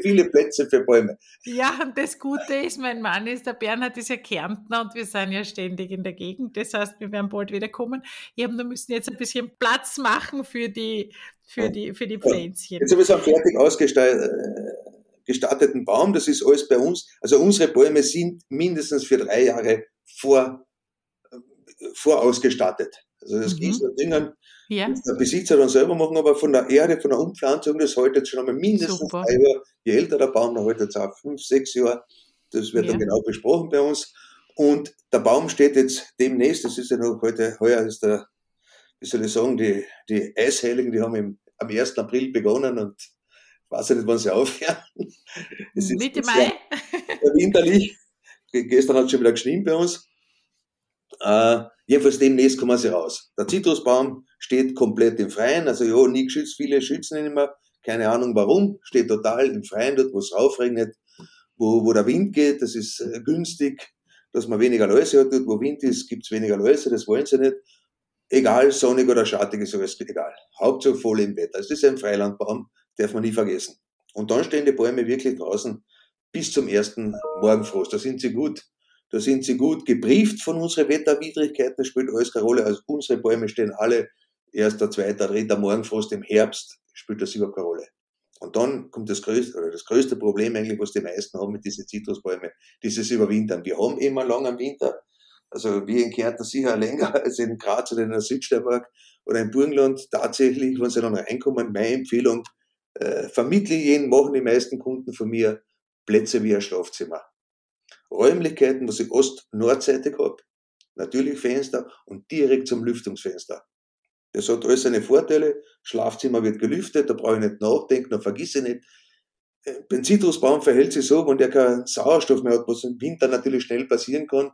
viele Plätze für Bäume. Ja, und das Gute ist, mein Mann ist, der Bernhard ist ja Kärntner und wir sind ja ständig in der Gegend. Das heißt, wir werden bald wieder kommen. Ich wir müssen jetzt ein bisschen Platz machen für die, für die, für die Pflänzchen. Jetzt haben wir so einen fertig ausgestatteten Baum. Das ist alles bei uns. Also unsere Bäume sind mindestens für drei Jahre vor, vorausgestattet. Also das mhm. Gießen Dingen ja. der Besitzer dann selber machen, aber von der Erde, von der Umpflanzung, das hält jetzt schon einmal mindestens Super. drei Jahre. Je älter der Baum, dann hält jetzt auch fünf, sechs Jahre. Das wird ja. dann genau besprochen bei uns. Und der Baum steht jetzt demnächst, das ist ja noch heute, heuer ist der, wie soll ich sagen, die, die Eisheiligen, die haben im, am 1. April begonnen und ich weiß ja nicht, wann sie aufhören. Mitte Mai. winterlich. Gestern hat es schon wieder geschnien bei uns. Äh, jedenfalls demnächst kommen sie raus. Der Zitrusbaum steht komplett im Freien, also ja, nie geschützt, viele schützen ihn immer, keine Ahnung warum, steht total im Freien dort, wo es raufregnet, wo, wo der Wind geht, das ist äh, günstig, dass man weniger Läuse hat, dort wo Wind ist, gibt's weniger Läuse, das wollen sie nicht. Egal, sonnig oder schattig ist alles egal. Hauptsache voll im Wetter. Es ist ein Freilandbaum, darf man nie vergessen. Und dann stehen die Bäume wirklich draußen bis zum ersten Morgenfrost. Da sind sie gut da sind sie gut gebrieft von unseren Wetterwidrigkeiten, das spielt alles keine Rolle. Also unsere Bäume stehen alle erster, zweiter, dritter Morgenfrost im Herbst, spielt das überhaupt keine Rolle. Und dann kommt das größte, oder das größte Problem eigentlich, was die meisten haben mit diesen Zitrusbäumen, dieses Überwintern. Wir haben immer lang am Winter, also wir in Kärnten sicher länger als in Graz oder in der Südsteiermark oder im Burgenland tatsächlich, wenn sie dann reinkommen, meine Empfehlung, äh, vermittle jeden, machen die meisten Kunden von mir Plätze wie ein Schlafzimmer. Räumlichkeiten, was ich ost-nordseitig habe, natürlich Fenster und direkt zum Lüftungsfenster. Das hat alles seine Vorteile. Schlafzimmer wird gelüftet, da brauche ich nicht nachdenken, da vergisse ich nicht. Äh, beim Zitrusbaum verhält sich so, wenn der keinen Sauerstoff mehr hat, was im Winter natürlich schnell passieren kann.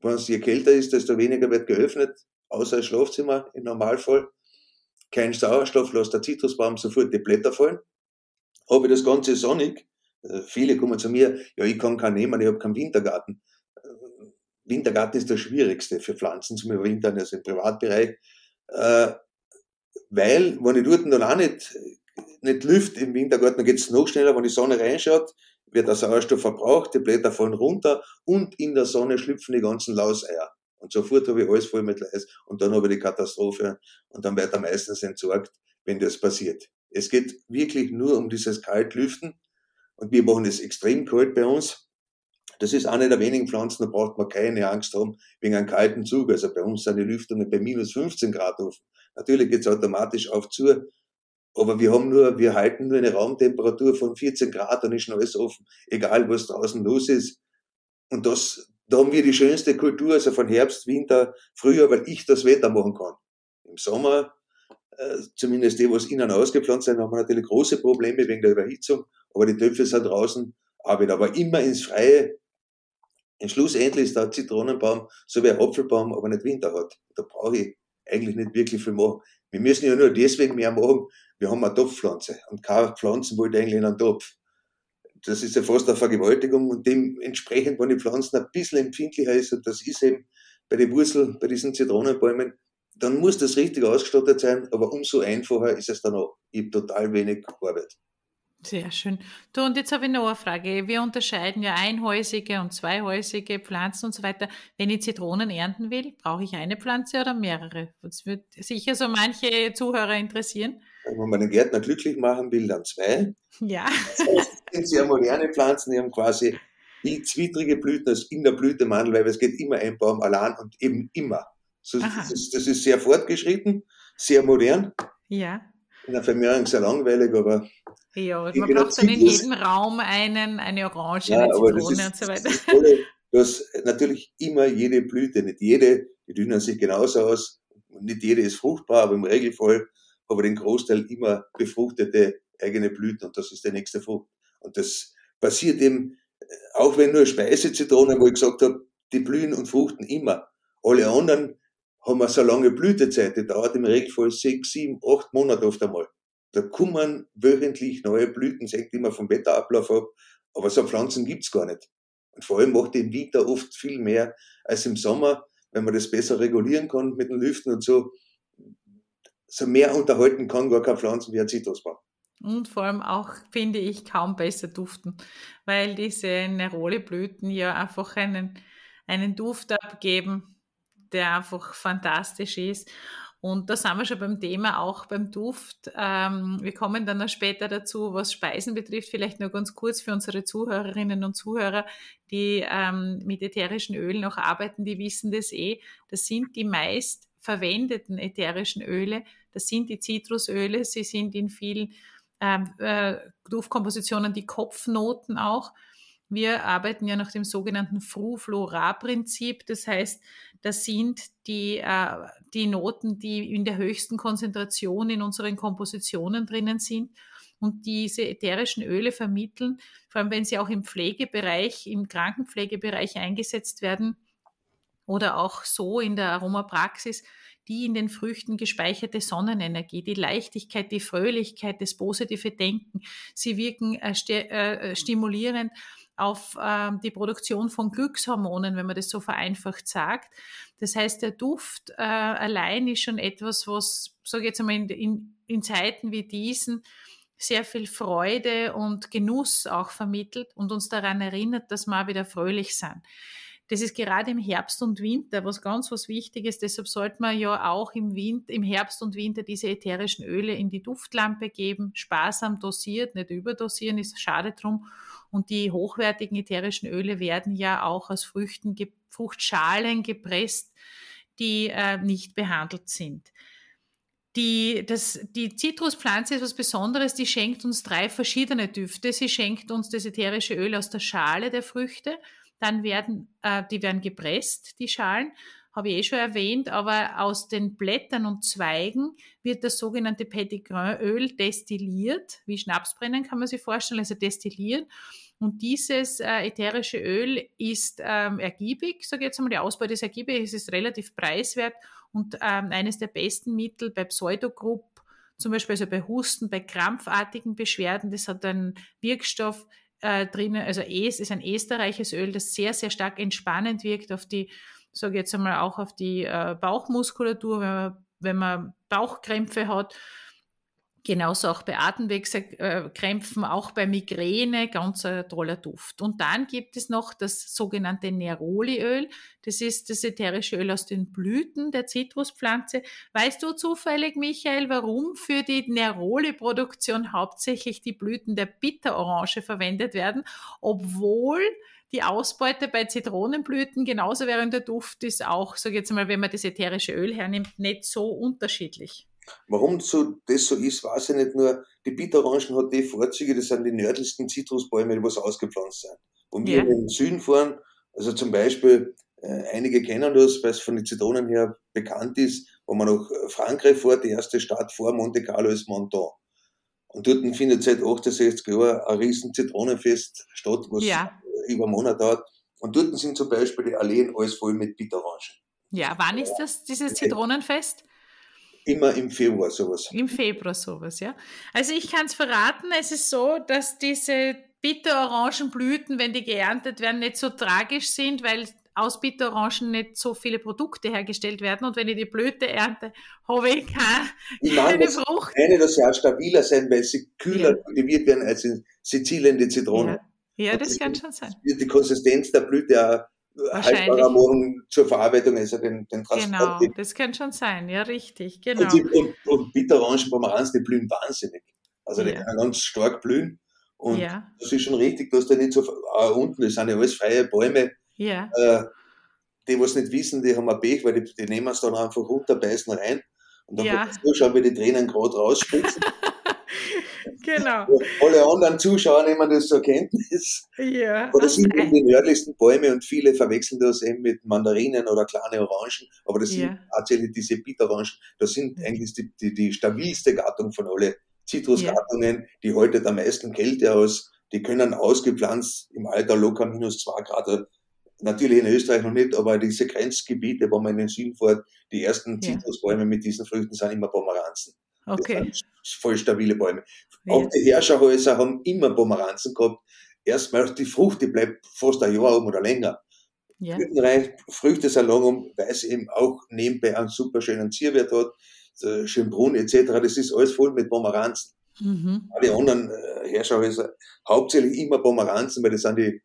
Wenn es je kälter ist, desto weniger wird geöffnet, außer das Schlafzimmer im Normalfall. Kein Sauerstoff, lässt der Zitrusbaum sofort die Blätter fallen. Habe ich das Ganze sonnig, viele kommen zu mir, ja, ich kann keinen nehmen, ich habe keinen Wintergarten. Äh, Wintergarten ist das Schwierigste für Pflanzen zum Überwintern, also im Privatbereich. Äh, weil, wenn ich dort auch nicht, nicht lüft im Wintergarten, dann geht es noch schneller, wenn die Sonne reinschaut, wird der Sauerstoff verbraucht, die Blätter fallen runter und in der Sonne schlüpfen die ganzen Lauseier. Und sofort habe ich alles voll mit Leis und dann habe ich die Katastrophe und dann wird er meistens entsorgt, wenn das passiert. Es geht wirklich nur um dieses Kaltlüften und wir machen das extrem kalt bei uns. Das ist eine der wenigen Pflanzen, da braucht man keine Angst haben wegen einem kalten Zug. Also bei uns sind die Lüftungen bei minus 15 Grad offen. Natürlich geht es automatisch auf zu, aber wir haben nur, wir halten nur eine Raumtemperatur von 14 Grad, dann ist schon alles offen, egal was draußen los ist. Und das da haben wir die schönste Kultur, also von Herbst, Winter, Frühjahr, weil ich das Wetter machen kann. Im Sommer, zumindest die, was innen ausgepflanzt sind, haben wir natürlich große Probleme wegen der Überhitzung, aber die Töpfe sind draußen auch wieder. Aber immer ins Freie. Und schlussendlich ist der Zitronenbaum so wie ein Apfelbaum, aber nicht Winter hat. Da brauche ich eigentlich nicht wirklich viel machen. Wir müssen ja nur deswegen mehr machen, wir haben eine Topfpflanze und keine Pflanzen wollte eigentlich in einen Topf. Das ist ja fast eine Vergewaltigung und dementsprechend, wenn die Pflanzen ein bisschen empfindlicher ist, und das ist eben bei den Wurzeln, bei diesen Zitronenbäumen, dann muss das richtig ausgestattet sein, aber umso einfacher ist es dann auch. Ich habe total wenig Arbeit. Sehr schön. Du, und jetzt habe ich noch eine Frage. Wir unterscheiden ja einhäusige und zweihäusige Pflanzen und so weiter. Wenn ich Zitronen ernten will, brauche ich eine Pflanze oder mehrere? Das wird sicher so manche Zuhörer interessieren. Wenn man den Gärtner glücklich machen will, dann zwei. Ja. Das sind sehr moderne Pflanzen, die haben quasi die zwittrige Blüten als in der Blüte Mandel, weil es geht immer ein Baum allein und eben immer. Das, ist, das ist sehr fortgeschritten, sehr modern. Ja. In der Vermehrung sehr langweilig, aber. Ja, man braucht dann in jedem Raum einen, eine Orange, ja, eine Zitrone und so weiter. Das Tolle, dass natürlich immer jede Blüte, nicht jede, die dünnen sich genauso aus, nicht jede ist fruchtbar, aber im Regelfall aber den Großteil immer befruchtete eigene Blüten und das ist der nächste Frucht. Und das passiert eben, äh, auch wenn nur Speisezitronen, wo ich gesagt habe, die blühen und fruchten immer. Alle anderen haben eine so lange Blütezeit, die dauert im Regelfall sechs, sieben, acht Monate oft einmal. Da kommen wöchentlich neue Blüten, das hängt immer vom Wetterablauf ab, aber so Pflanzen gibt's gar nicht. Und vor allem macht die im Winter oft viel mehr als im Sommer, wenn man das besser regulieren kann mit den Lüften und so. So mehr unterhalten kann gar keine Pflanzen wie ein Zitrusbaum. Und vor allem auch, finde ich, kaum besser duften, weil diese Nerole-Blüten ja einfach einen, einen Duft abgeben, der einfach fantastisch ist. Und da sind wir schon beim Thema, auch beim Duft. Ähm, wir kommen dann noch später dazu, was Speisen betrifft. Vielleicht nur ganz kurz für unsere Zuhörerinnen und Zuhörer, die ähm, mit ätherischen Ölen auch arbeiten, die wissen das eh. Das sind die meist verwendeten ätherischen Öle. Das sind die Zitrusöle. Sie sind in vielen ähm, äh, Duftkompositionen die Kopfnoten auch. Wir arbeiten ja nach dem sogenannten Fru-Flora-Prinzip. Das heißt, das sind die, äh, die Noten, die in der höchsten Konzentration in unseren Kompositionen drinnen sind und diese ätherischen Öle vermitteln, vor allem wenn sie auch im Pflegebereich, im Krankenpflegebereich eingesetzt werden oder auch so in der Aromapraxis, die in den Früchten gespeicherte Sonnenenergie, die Leichtigkeit, die Fröhlichkeit, das positive Denken. Sie wirken äh, äh, stimulierend auf äh, die Produktion von Glückshormonen, wenn man das so vereinfacht sagt. Das heißt, der Duft äh, allein ist schon etwas, was, sage ich jetzt einmal, in, in, in Zeiten wie diesen sehr viel Freude und Genuss auch vermittelt und uns daran erinnert, dass wir wieder fröhlich sind. Das ist gerade im Herbst und Winter was ganz was Wichtiges. Deshalb sollte man ja auch im, Winter, im Herbst und Winter diese ätherischen Öle in die Duftlampe geben, sparsam dosiert, nicht überdosieren, ist schade drum. Und die hochwertigen ätherischen Öle werden ja auch aus Früchten, Fruchtschalen gepresst, die äh, nicht behandelt sind. Die, das, die Zitruspflanze ist was Besonderes, die schenkt uns drei verschiedene Düfte. Sie schenkt uns das ätherische Öl aus der Schale der Früchte, dann werden, äh, die werden gepresst, die Schalen, habe ich eh schon erwähnt, aber aus den Blättern und Zweigen wird das sogenannte Petit Öl destilliert, wie Schnapsbrennen kann man sich vorstellen, also destilliert. Und dieses äh, ätherische Öl ist ähm, ergiebig, sage ich jetzt einmal, die Ausbeute des ergiebig, es ist relativ preiswert und ähm, eines der besten Mittel bei Pseudogrupp, zum Beispiel also bei Husten, bei krampfartigen Beschwerden, das hat einen Wirkstoff, äh, drinnen, also es ist ein österreichisches Öl, das sehr, sehr stark entspannend wirkt auf die, sage jetzt einmal auch auf die äh, Bauchmuskulatur, wenn man, wenn man Bauchkrämpfe hat Genauso auch bei Atemwegskrämpfen, auch bei Migräne, ganz ein toller Duft. Und dann gibt es noch das sogenannte Neroliöl. Das ist das ätherische Öl aus den Blüten der Zitruspflanze. Weißt du zufällig, Michael, warum für die Neroli-Produktion hauptsächlich die Blüten der Bitterorange verwendet werden, obwohl die Ausbeute bei Zitronenblüten genauso während der Duft ist auch, ich jetzt mal, wenn man das ätherische Öl hernimmt, nicht so unterschiedlich. Warum so, das so ist, weiß ich nicht nur. Die Bitterorangen hat die Vorzüge, das sind die nördlichsten Zitrusbäume, die was ausgepflanzt sind. Und wir yeah. in den Süden fahren, Also zum Beispiel, äh, einige kennen das, weil es von den Zitronen her bekannt ist, wo man nach Frankreich fährt, die erste Stadt vor Monte Carlo ist Monton. Und dort findet seit 68 Jahren ein riesen Zitronenfest statt, was ja. über einen Monat dauert. Und dort sind zum Beispiel die Alleen alles voll mit Bitterorangen. Ja, wann ist das, dieses Zitronenfest? Immer im Februar sowas. Im Februar sowas, ja. Also ich kann es verraten, es ist so, dass diese Bitterorangenblüten, wenn die geerntet werden, nicht so tragisch sind, weil aus Bitterorangen nicht so viele Produkte hergestellt werden. Und wenn ich die Blüte ernte, habe ich keine, ich meine, keine Frucht. Eine, dass sie auch stabiler sein, weil sie kühler ja. kultiviert werden als in Sizilien die Zitronen. Ja, ja das kann schon sein. Die Konsistenz der Blüte auch haltbarer machen zur Verarbeitung, also den, den Transport. Genau, das kann schon sein, ja, richtig, genau. Und, und, und Bitterorangen, Pomeranz, die blühen wahnsinnig. Also die können ganz stark blühen. Und ja. das ist schon richtig, dass da nicht so äh, unten, das sind ja alles freie Bäume. Ja. Äh, die, was nicht wissen, die haben ein Pech, weil die, die nehmen es dann einfach runter, beißen rein. Und dann ja. zuschauen, wie die Tränen gerade rausspritzen. genau. Alle anderen Zuschauer nehmen das zur Kenntnis. Ja. Aber das sind eben die nördlichsten Bäume und viele verwechseln das eben mit Mandarinen oder kleine Orangen. Aber das sind ja. tatsächlich diese Bitterorangen. Das sind eigentlich die, die, die stabilste Gattung von alle Zitrusgattungen. Ja. Die halten am meisten Kälte aus. Die können ausgepflanzt im Alter locker minus zwei Grad. Natürlich in Österreich noch nicht, aber diese Grenzgebiete, wo man in den Süden fährt, die ersten Zitrusbäume mit diesen Früchten sind immer Pomeranzen. Okay. voll stabile Bäume. Ja. Auch die Herrscherhäuser haben immer Pomeranzen gehabt. Erstmal die Frucht, die bleibt fast ein Jahr um oder länger. Ja. Früchte sind lang um, weil es eben auch nebenbei einen super schönen Zierwert hat, Schönbrunn etc. Das ist alles voll mit Pomeranzen. Mhm. Alle anderen äh, Herrscherhäuser hauptsächlich immer Pomeranzen, weil das sind die,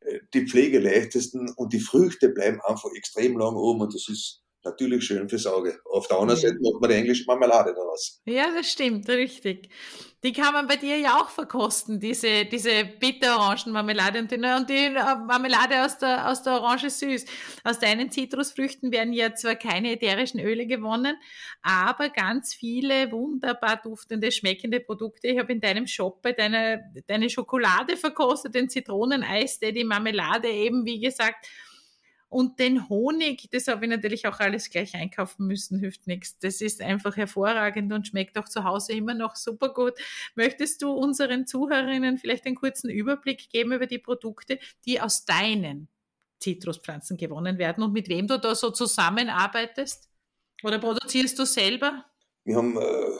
äh, die pflegeleichtesten und die Früchte bleiben einfach extrem lang oben und das ist natürlich schön fürs Auge. Auf der anderen ja. Seite macht man die englische Marmelade daraus. Ja, das stimmt, richtig. Die kann man bei dir ja auch verkosten, diese, diese Bitterorangenmarmelade und die, und die äh, Marmelade aus der, aus der Orange süß. Aus deinen Zitrusfrüchten werden ja zwar keine ätherischen Öle gewonnen, aber ganz viele wunderbar duftende, schmeckende Produkte. Ich habe in deinem Shop bei deiner, deine Schokolade verkostet, den Zitroneneis, die Marmelade eben, wie gesagt, und den Honig, das habe ich natürlich auch alles gleich einkaufen müssen, hilft nichts. Das ist einfach hervorragend und schmeckt auch zu Hause immer noch super gut. Möchtest du unseren Zuhörerinnen vielleicht einen kurzen Überblick geben über die Produkte, die aus deinen Zitruspflanzen gewonnen werden und mit wem du da so zusammenarbeitest? Oder produzierst du selber? Wir haben äh,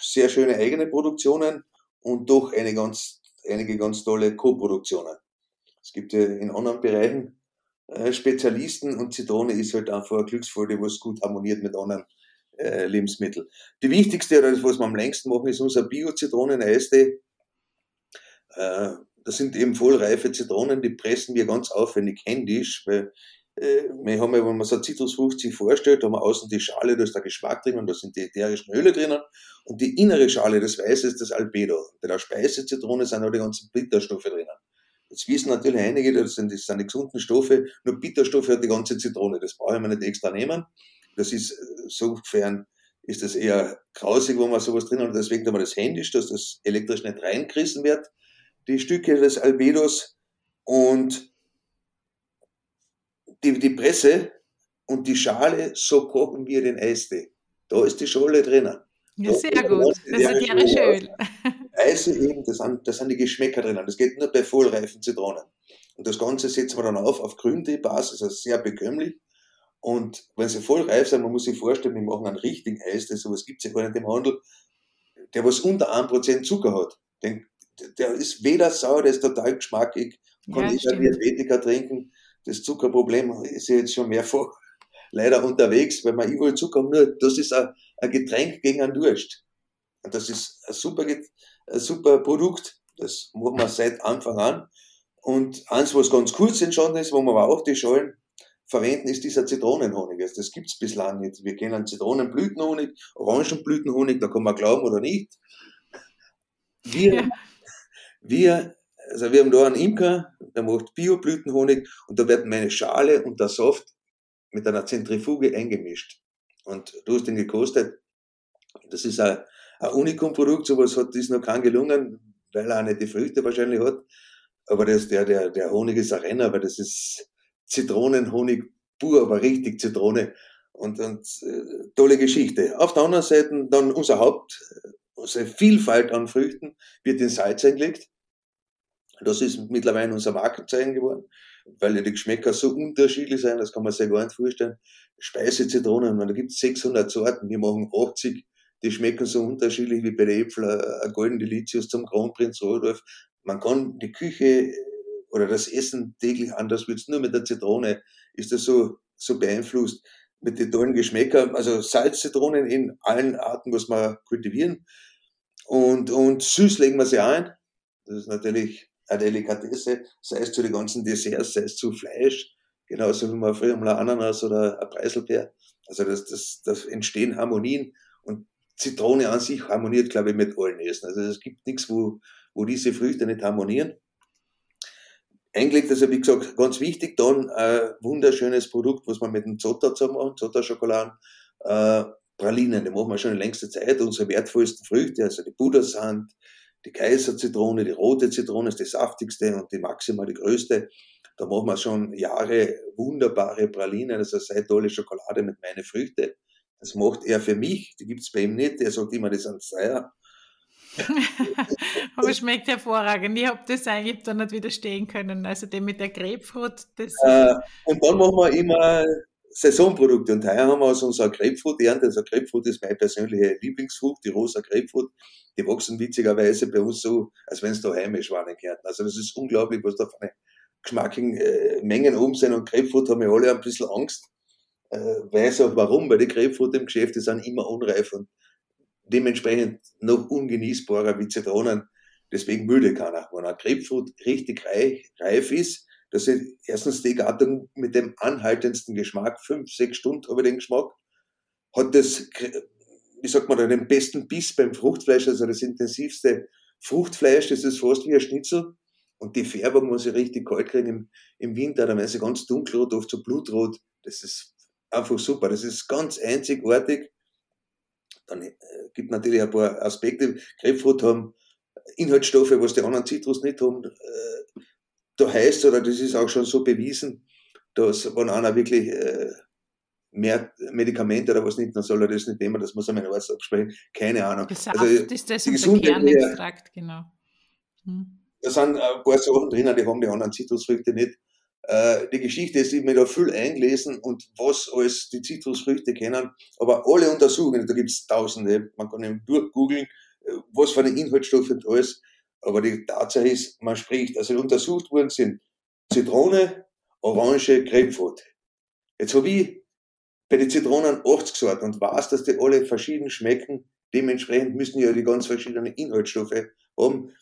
sehr schöne eigene Produktionen und doch eine ganz, einige ganz tolle Co-Produktionen. Es gibt ja in anderen Bereichen Spezialisten und Zitrone ist halt einfach eine Glücksfolie, was gut harmoniert mit anderen äh, Lebensmitteln. Die wichtigste, oder das, was wir am längsten machen, ist unser Bio-Zitronen-Eistee. Äh, das sind eben vollreife Zitronen, die pressen wir ganz aufwendig händisch, weil äh, wir haben ja, wenn man so Zitrusfrucht sich vorstellt, haben wir außen die Schale, da ist der Geschmack drin und da sind die ätherischen Öle drinnen und die innere Schale, das Weiße ist das Albedo. Bei der Speisezitrone sind auch die ganzen Bitterstoffe drinnen. Jetzt wissen natürlich einige, das sind, das sind die gesunden Stoffe, nur Bitterstoffe hat die ganze Zitrone. Das brauche ich mir nicht extra nehmen. Das ist, äh, sofern ist das eher grausig, wo man sowas drin hat. Deswegen haben wir das händisch, dass das elektrisch nicht reingerissen wird, die Stücke des Albedos. Und die, die Presse und die Schale, so kochen wir den Eistee. Da ist die Schale drinnen. Ja, sehr gut. Das ist ja schön. Eise eben, das sind, das sind die Geschmäcker drinnen. Das geht nur bei vollreifen Zitronen. Und das Ganze setzen wir dann auf auf Grüntee-Basis, also sehr bekömmlich. Und wenn sie voll reif sind, man muss sich vorstellen, wir machen einen richtigen Eis, das sowas gibt es ja gar nicht im Handel, der was unter 1% Zucker hat. Den, der ist weder sauer, der ist total geschmackig, kann ja, jeder Diabetiker trinken. Das Zuckerproblem ist ja jetzt schon mehrfach leider unterwegs, weil man überall Zucker. Nur, das ist ein, ein Getränk gegen einen Durst. Und das ist ein super, ein super Produkt. Das machen wir seit Anfang an. Und eins, was ganz kurz entstanden ist, wo wir aber auch die Schalen verwenden, ist dieser Zitronenhonig. Also das gibt's bislang nicht. Wir kennen Zitronenblütenhonig, Orangenblütenhonig, da kann man glauben oder nicht. Wir, ja. wir, also wir haben da einen Imker, der macht Bioblütenhonig und da wird meine Schale und der Saft mit einer Zentrifuge eingemischt. Und du hast den gekostet. Das ist ein, ein Unikum-Produkt, sowas hat ist noch kein gelungen, weil er auch nicht die Früchte wahrscheinlich hat. Aber das, der, der, der Honig ist ein Renner, weil das ist, Zitronenhonig pur, aber richtig Zitrone. Und, und äh, tolle Geschichte. Auf der anderen Seite dann unser Haupt, unsere Vielfalt an Früchten wird in Salz eingelegt. Das ist mittlerweile unser Markenzeichen geworden, weil die Geschmäcker so unterschiedlich sind, das kann man sich gar nicht vorstellen. Speisezitronen, da gibt es 600 Sorten, wir machen 80, die schmecken so unterschiedlich wie bei der Äpfel, ein Golden Delicious zum Kronprinz Rudolf. Man kann die Küche oder das Essen täglich anders wird nur mit der Zitrone ist das so, so beeinflusst mit den tollen Geschmäckern, also Salzzitronen in allen Arten, was wir kultivieren. Und, und süß legen wir sie ein. Das ist natürlich eine Delikatesse, sei es zu den ganzen Desserts, sei es zu Fleisch, genauso wie man früher mal Ananas oder ein Preiselbeer. Also das, das, das entstehen Harmonien Zitrone an sich harmoniert, glaube ich, mit allen Essen. Also es gibt nichts, wo, wo diese Früchte nicht harmonieren eingelegt, also wie gesagt, ganz wichtig, dann ein wunderschönes Produkt, was wir mit dem Zotter zusammen machen, Zotter-Schokoladen, äh, Pralinen, die machen wir schon in längster Zeit, unsere wertvollsten Früchte, also die Budersand, die Kaiserzitrone, die rote Zitrone ist die saftigste und die maximal die größte. Da machen wir schon Jahre wunderbare Pralinen, also sehr tolle Schokolade mit meinen Früchten. Das macht er für mich, die gibt's bei ihm nicht, der sagt immer, das sind Seier. Aber schmeckt hervorragend. Ich habe das eigentlich dann nicht widerstehen können. Also dem mit der Grapefruit. Das äh, und dann machen wir immer Saisonprodukte. Und heuer haben wir aus unserer Grapefruit-Ernte, also Grapefruit ist meine persönliche Lieblingsfrucht, die rosa Grapefruit. Die wachsen witzigerweise bei uns so, als wenn es da heimisch waren in Kärnten. Also das ist unglaublich, was da für eine geschmackigen äh, Mengen oben sind. Und Grapefruit haben wir alle ein bisschen Angst. Äh, weiß auch warum, weil die Grapefruit im Geschäft, die sind immer unreif und dementsprechend noch ungenießbarer wie Zitronen. Deswegen müde keiner. Wenn ein Grapefruit richtig reich, reif ist, das ist erstens die Gattung mit dem anhaltendsten Geschmack, fünf, sechs Stunden habe ich den Geschmack, hat das, wie sagt man, den besten Biss beim Fruchtfleisch, also das intensivste Fruchtfleisch, das ist fast wie ein Schnitzel. Und die Färbung muss ich richtig kalt kriegen im, im Winter, dann werden sie ganz dunkelrot, oft so blutrot. Das ist einfach super. Das ist ganz einzigartig dann äh, gibt natürlich ein paar Aspekte. Grapefruit haben Inhaltsstoffe, was die anderen Zitrus nicht haben. Äh, da heißt oder das ist auch schon so bewiesen, dass wenn einer wirklich äh, mehr Medikamente oder was nicht, dann soll er das nicht nehmen, das muss er meinen Arzt absprechen. Keine Ahnung. Besaft also, ist das unser Kernextrakt, genau. Hm. Da sind ein paar Sachen drinnen, die haben die anderen Zitrusfrüchte nicht. Äh, die Geschichte ist, ich mir da viel eingelesen und was alles die Zitrusfrüchte kennen, aber alle Untersuchungen, da gibt es tausende, man kann eben durchgoogeln, äh, was für eine Inhaltsstoffe und alles, aber die Tatsache ist, man spricht, also untersucht worden sind Zitrone, Orange, Grapefruit. Jetzt habe ich bei den Zitronen 80 Sorten und weiß, dass die alle verschieden schmecken. Dementsprechend müssen ja die ganz verschiedenen Inhaltsstoffe haben.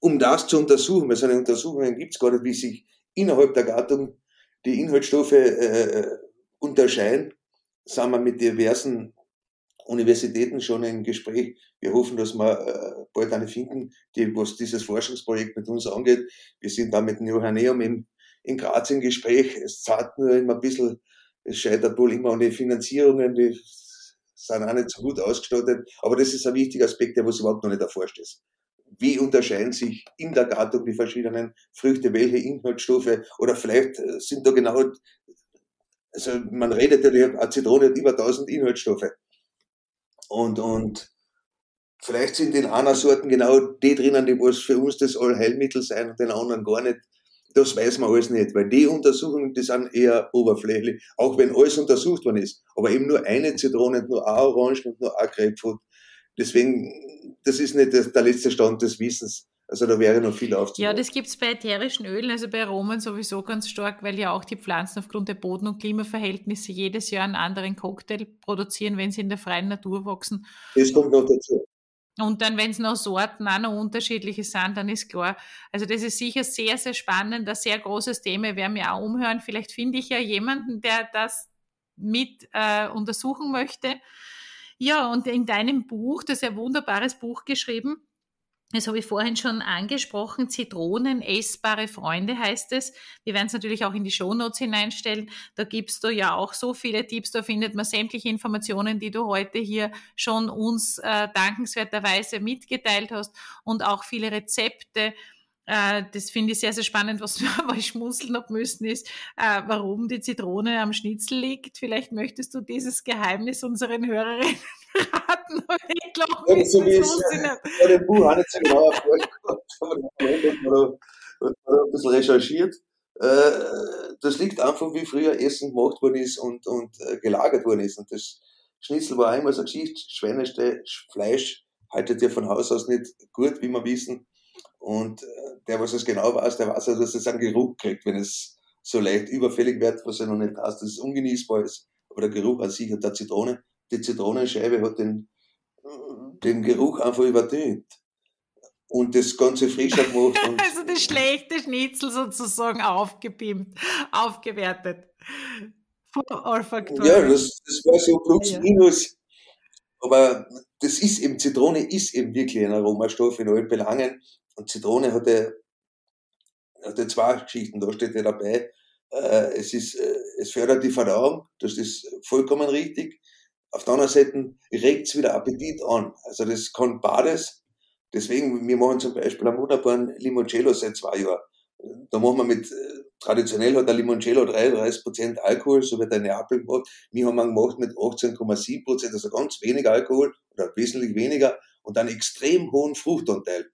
Um das zu untersuchen, weil so eine Untersuchungen gibt es gar nicht, wie sich innerhalb der Gattung die Inhaltsstoffe äh, unterscheiden, sind wir mit diversen Universitäten schon im Gespräch. Wir hoffen, dass wir äh, bald eine finden, die, was dieses Forschungsprojekt mit uns angeht. Wir sind da mit dem Johanneum in, in Graz im Gespräch. Es zahlt nur immer ein bisschen, es scheitert wohl immer an den Finanzierungen, die sind auch nicht so gut ausgestattet. Aber das ist ein wichtiger Aspekt, der was überhaupt noch nicht erforscht ist wie unterscheiden sich in der Gattung die verschiedenen Früchte, welche Inhaltsstoffe oder vielleicht äh, sind da genau, also man redet ja, eine Zitrone hat über 1000 Inhaltsstoffe und, und vielleicht sind in einer Sorten genau die drinnen, die was für uns das Allheilmittel sein und den anderen gar nicht. Das weiß man alles nicht, weil die Untersuchungen, die sind eher oberflächlich, auch wenn alles untersucht worden ist. Aber eben nur eine Zitrone, nur eine Orange und nur ein Grapefruit. Deswegen, das ist nicht der letzte Stand des Wissens. Also da wäre noch viel aufzunehmen. Ja, das gibt es bei ätherischen Ölen, also bei Aromen sowieso ganz stark, weil ja auch die Pflanzen aufgrund der Boden- und Klimaverhältnisse jedes Jahr einen anderen Cocktail produzieren, wenn sie in der freien Natur wachsen. Das kommt noch dazu. Und dann, wenn es noch Sorten auch noch unterschiedliche sind, dann ist klar. Also das ist sicher sehr, sehr spannend, ein sehr großes Thema. Ich werde mir auch umhören. Vielleicht finde ich ja jemanden, der das mit äh, untersuchen möchte. Ja, und in deinem Buch, das ist ein wunderbares Buch geschrieben, das habe ich vorhin schon angesprochen. Zitronen, essbare Freunde heißt es. Wir werden es natürlich auch in die Shownotes hineinstellen. Da gibst du ja auch so viele Tipps. Da findet man sämtliche Informationen, die du heute hier schon uns äh, dankenswerterweise mitgeteilt hast und auch viele Rezepte äh, das finde ich sehr, sehr spannend, was wir schmunzeln ab müssen, ist, äh, warum die Zitrone am Schnitzel liegt. Vielleicht möchtest du dieses Geheimnis unseren Hörerinnen raten. Ich glaube, ja, so wie es bei dem Buch auch nicht so genau erfolgt aber ein bisschen recherchiert. Äh, das liegt einfach, wie früher Essen gemacht worden ist und, und äh, gelagert worden ist. Und das Schnitzel war einmal so Geschichte, Schweineste Fleisch haltet ja von Haus aus nicht gut, wie wir wissen. Und äh, der, was es genau weiß, der weiß auch, dass es einen Geruch kriegt, wenn es so leicht überfällig wird, was er noch nicht heißt, dass es ungenießbar ist. Aber der Geruch an sich hat der Zitrone, die Zitronenscheibe hat den, den Geruch einfach übertönt. Und das Ganze frischer gemacht. also das schlechte Schnitzel sozusagen aufgepimpt, aufgewertet. Ja, das, das war so plus ja. minus. Aber das ist eben, Zitrone ist eben wirklich ein Aromastoff in allen Belangen. Und Zitrone hat ja, hat ja zwei Geschichten, da steht ja dabei, äh, es, ist, äh, es fördert die Verdauung, das ist vollkommen richtig. Auf der anderen Seite regt es wieder Appetit an. Also das kann beides. Deswegen, wir machen zum Beispiel einen wunderbaren Limoncello seit zwei Jahren. Da machen wir mit, äh, traditionell hat der Limoncello 33% Alkohol, so wie der Neapel macht. Wir haben einen gemacht mit 18,7%, also ganz wenig Alkohol oder wesentlich weniger und einen extrem hohen Fruchtanteil.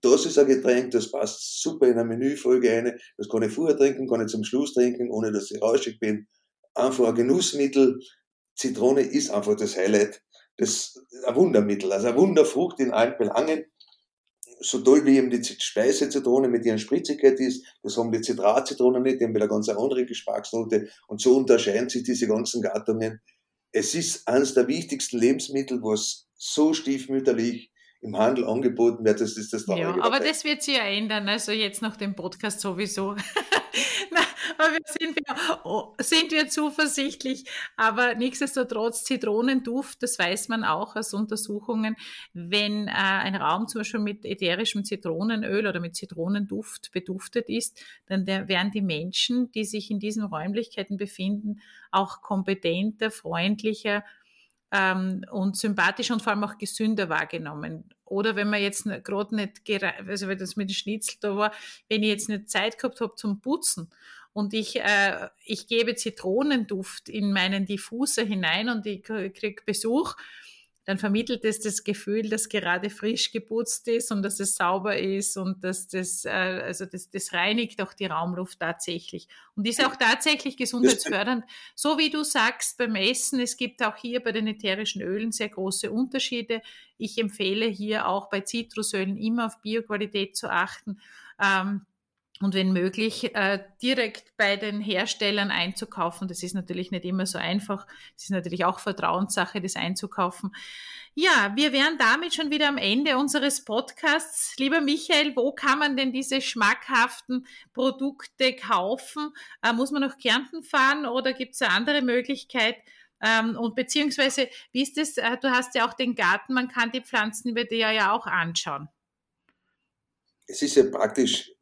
Das ist ein Getränk, das passt super in eine Menüfolge rein. Das kann ich vorher trinken, kann ich zum Schluss trinken, ohne dass ich rauschig bin. Einfach ein Genussmittel. Zitrone ist einfach das Highlight. Das ein Wundermittel, also eine Wunderfrucht in allen Belangen. So toll wie eben die Speisezitrone mit ihren Spritzigkeit ist, das haben die Zitratzitronen nicht, die haben wieder ganz eine andere Geschmacksnote. Und so unterscheiden sich diese ganzen Gattungen. Es ist eines der wichtigsten Lebensmittel, was so stiefmütterlich im Handel angeboten wird, das ist das Traurige. Ja, aber das wird sich ja ändern, also jetzt nach dem Podcast sowieso. Aber wir sind, wir, oh, sind wir zuversichtlich, aber nichtsdestotrotz Zitronenduft, das weiß man auch aus Untersuchungen, wenn äh, ein Raum zum Beispiel mit ätherischem Zitronenöl oder mit Zitronenduft beduftet ist, dann der, werden die Menschen, die sich in diesen Räumlichkeiten befinden, auch kompetenter, freundlicher, ähm, und sympathisch und vor allem auch gesünder wahrgenommen. Oder wenn man jetzt gerade nicht, also wenn das mit dem Schnitzel da war, wenn ich jetzt nicht Zeit gehabt habe zum Putzen und ich, äh, ich gebe Zitronenduft in meinen Diffuser hinein und ich kriege Besuch, dann vermittelt es das Gefühl, dass gerade frisch geputzt ist und dass es sauber ist und dass das, äh, also das, das reinigt auch die Raumluft tatsächlich und ist auch tatsächlich gesundheitsfördernd. So wie du sagst beim Essen, es gibt auch hier bei den ätherischen Ölen sehr große Unterschiede. Ich empfehle hier auch bei Zitrusölen immer auf Bioqualität zu achten. Ähm, und wenn möglich äh, direkt bei den Herstellern einzukaufen. Das ist natürlich nicht immer so einfach. Es ist natürlich auch Vertrauenssache, das einzukaufen. Ja, wir wären damit schon wieder am Ende unseres Podcasts. Lieber Michael, wo kann man denn diese schmackhaften Produkte kaufen? Äh, muss man nach Kärnten fahren oder gibt es eine andere Möglichkeit? Ähm, und beziehungsweise, wie ist das? Äh, du hast ja auch den Garten, man kann die Pflanzen über dir ja auch anschauen. Es ist ja praktisch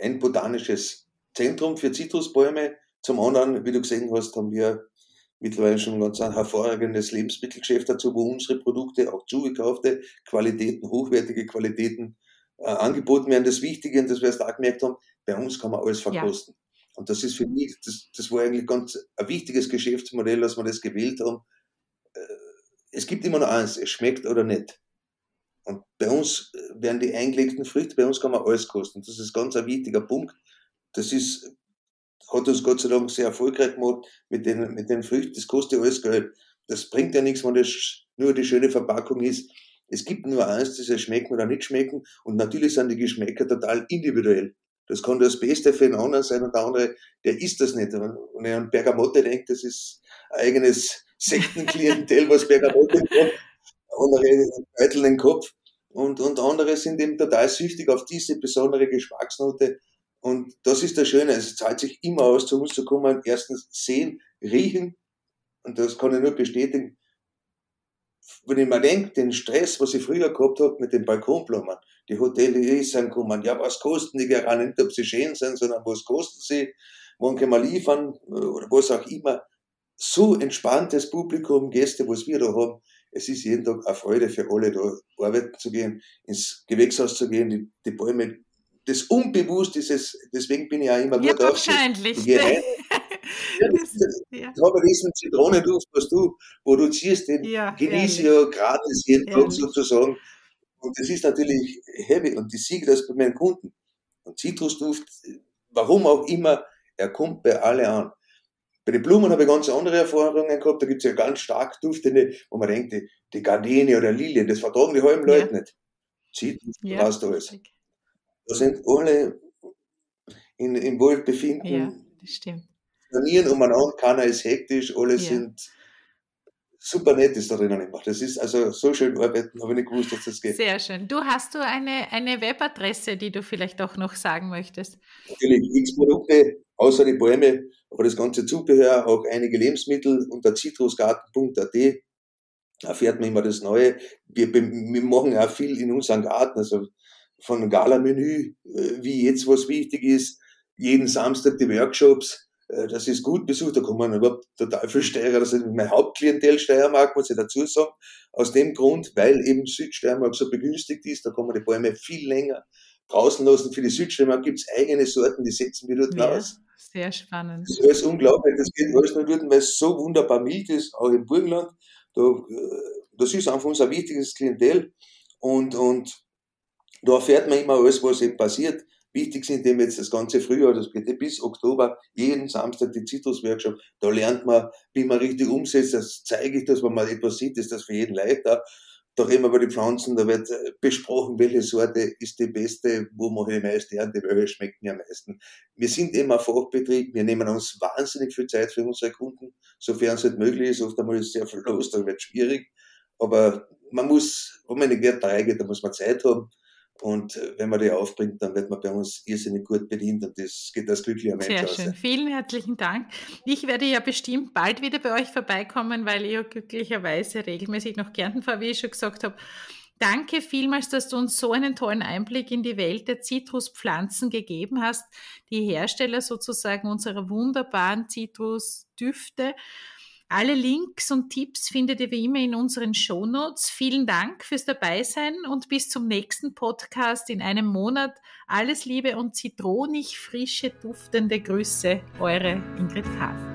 ein botanisches Zentrum für Zitrusbäume. Zum anderen, wie du gesehen hast, haben wir mittlerweile schon ganz ein hervorragendes Lebensmittelgeschäft dazu, wo unsere Produkte, auch zugekaufte Qualitäten, hochwertige Qualitäten äh, angeboten werden. Das Wichtige, und das wir erst auch gemerkt haben, bei uns kann man alles verkosten. Ja. Und das ist für mich, das, das war eigentlich ganz ein wichtiges Geschäftsmodell, dass wir das gewählt haben. Äh, es gibt immer noch eins, es schmeckt oder nicht. Und bei uns äh, werden die eingelegten Früchte, bei uns kann man alles kosten. Das ist ganz ein wichtiger Punkt. Das ist, hat uns Gott sei Dank sehr erfolgreich gemacht mit den, mit den Früchten. Das kostet alles Geld. Das bringt ja nichts, wenn das nur die schöne Verpackung ist. Es gibt nur eins, das ja schmecken oder nicht schmecken. Und natürlich sind die Geschmäcker total individuell. Das kann das Beste für einen anderen sein und der andere, der isst das nicht. Wenn er an Bergamotte denkt, das ist ein eigenes Sektenklientel, was Bergamotte macht andere Beutel den Kopf und, und andere sind eben total süchtig auf diese besondere Geschmacksnote. Und das ist das Schöne, es zahlt sich immer aus, zu uns zu kommen, erstens sehen, riechen, und das kann ich nur bestätigen, wenn ich mir denke, den Stress, was ich früher gehabt habe mit den Balkonblumen, die Hoteliers sind gekommen, ja, was kosten die gerade nicht, ob sie schön sind, sondern was kosten sie, wann können wir liefern, oder was auch immer. So entspanntes Publikum, Gäste, was wir da haben, es ist jeden Tag eine Freude für alle, da arbeiten zu gehen, ins Gewächshaus zu gehen, die, die Bäume das unbewusst ist es, deswegen bin ich auch immer gut ja, wahrscheinlich. Ich rein, ja, habe diesen Zitronenduft, was du produzierst, den ja, genieße ich ja gratis jeden Tag sozusagen. Und das ist natürlich heavy und ich sehe das bei meinen Kunden. Und Zitrusduft, warum auch immer, er kommt bei alle an. Bei den Blumen habe ich ganz andere Erfahrungen gehabt. Da gibt es ja ganz stark duftende, wo man denkt, die, die Gardenie oder Lilien, das vertragen die halben ja. Leute nicht. Zitrus, ja. passt alles. Da sind alle in, im Wohlbefinden. Ja, das stimmt. Manieren umeinander, keiner ist hektisch, alle ja. sind super nett ist da drinnen immer. Das ist also so schön arbeiten, habe ich nicht gewusst, dass das geht. Sehr schön. Du hast du eine, eine Webadresse, die du vielleicht auch noch sagen möchtest? Natürlich, x Produkte, außer die Bäume, aber das ganze Zubehör, auch einige Lebensmittel unter citrusgarten.at erfährt man immer das Neue. Wir, wir machen auch viel in unserem Garten, also von Gala-Menü, äh, wie jetzt was wichtig ist, jeden Samstag die Workshops, äh, das ist gut besucht, da kommen überhaupt total viele Steirer, das ist mein Hauptklientel Steiermark, muss ich dazu sagen, aus dem Grund, weil eben Südsteiermark so begünstigt ist, da man die Bäume viel länger draußen lassen. Für die Südsteiermark gibt es eigene Sorten, die setzen wir dort ja, aus. Sehr spannend. Das ist alles unglaublich, das geht alles nur dort, weil es so wunderbar mild ist, auch im Burgenland. Da, äh, das ist einfach unser wichtiges Klientel und, und da erfährt man immer alles, was eben passiert. Wichtig sind eben jetzt das ganze Frühjahr, das geht bis Oktober, jeden Samstag die Citrus-Workshop. Da lernt man, wie man richtig umsetzt. Das zeige ich, dass wenn man etwas sieht, ist das für jeden leichter. Da reden wir über die Pflanzen, da wird äh, besprochen, welche Sorte ist die beste, wo mache ich die meiste Ernte, welche schmeckt mir am meisten. Wir sind immer Fachbetrieb, wir nehmen uns wahnsinnig viel Zeit für unsere Kunden, sofern es halt möglich ist. Oft einmal ist es sehr viel los, da wird es schwierig. Aber man muss, wenn man in den Wert 3 geht, da muss man Zeit haben. Und äh, wenn man die aufbringt, dann wird man bei uns irrsinnig gut bedient und das geht als glücklicher Mensch Sehr aus. schön. Vielen herzlichen Dank. Ich werde ja bestimmt bald wieder bei euch vorbeikommen, weil ich ja glücklicherweise regelmäßig nach Kärnten fahre, wie ich schon gesagt habe. Danke vielmals, dass du uns so einen tollen Einblick in die Welt der Zitruspflanzen gegeben hast, die Hersteller sozusagen unserer wunderbaren Zitrusdüfte. Alle Links und Tipps findet ihr wie immer in unseren Shownotes. Vielen Dank fürs Dabeisein und bis zum nächsten Podcast in einem Monat. Alles Liebe und zitronig frische, duftende Grüße, eure Ingrid Kahn.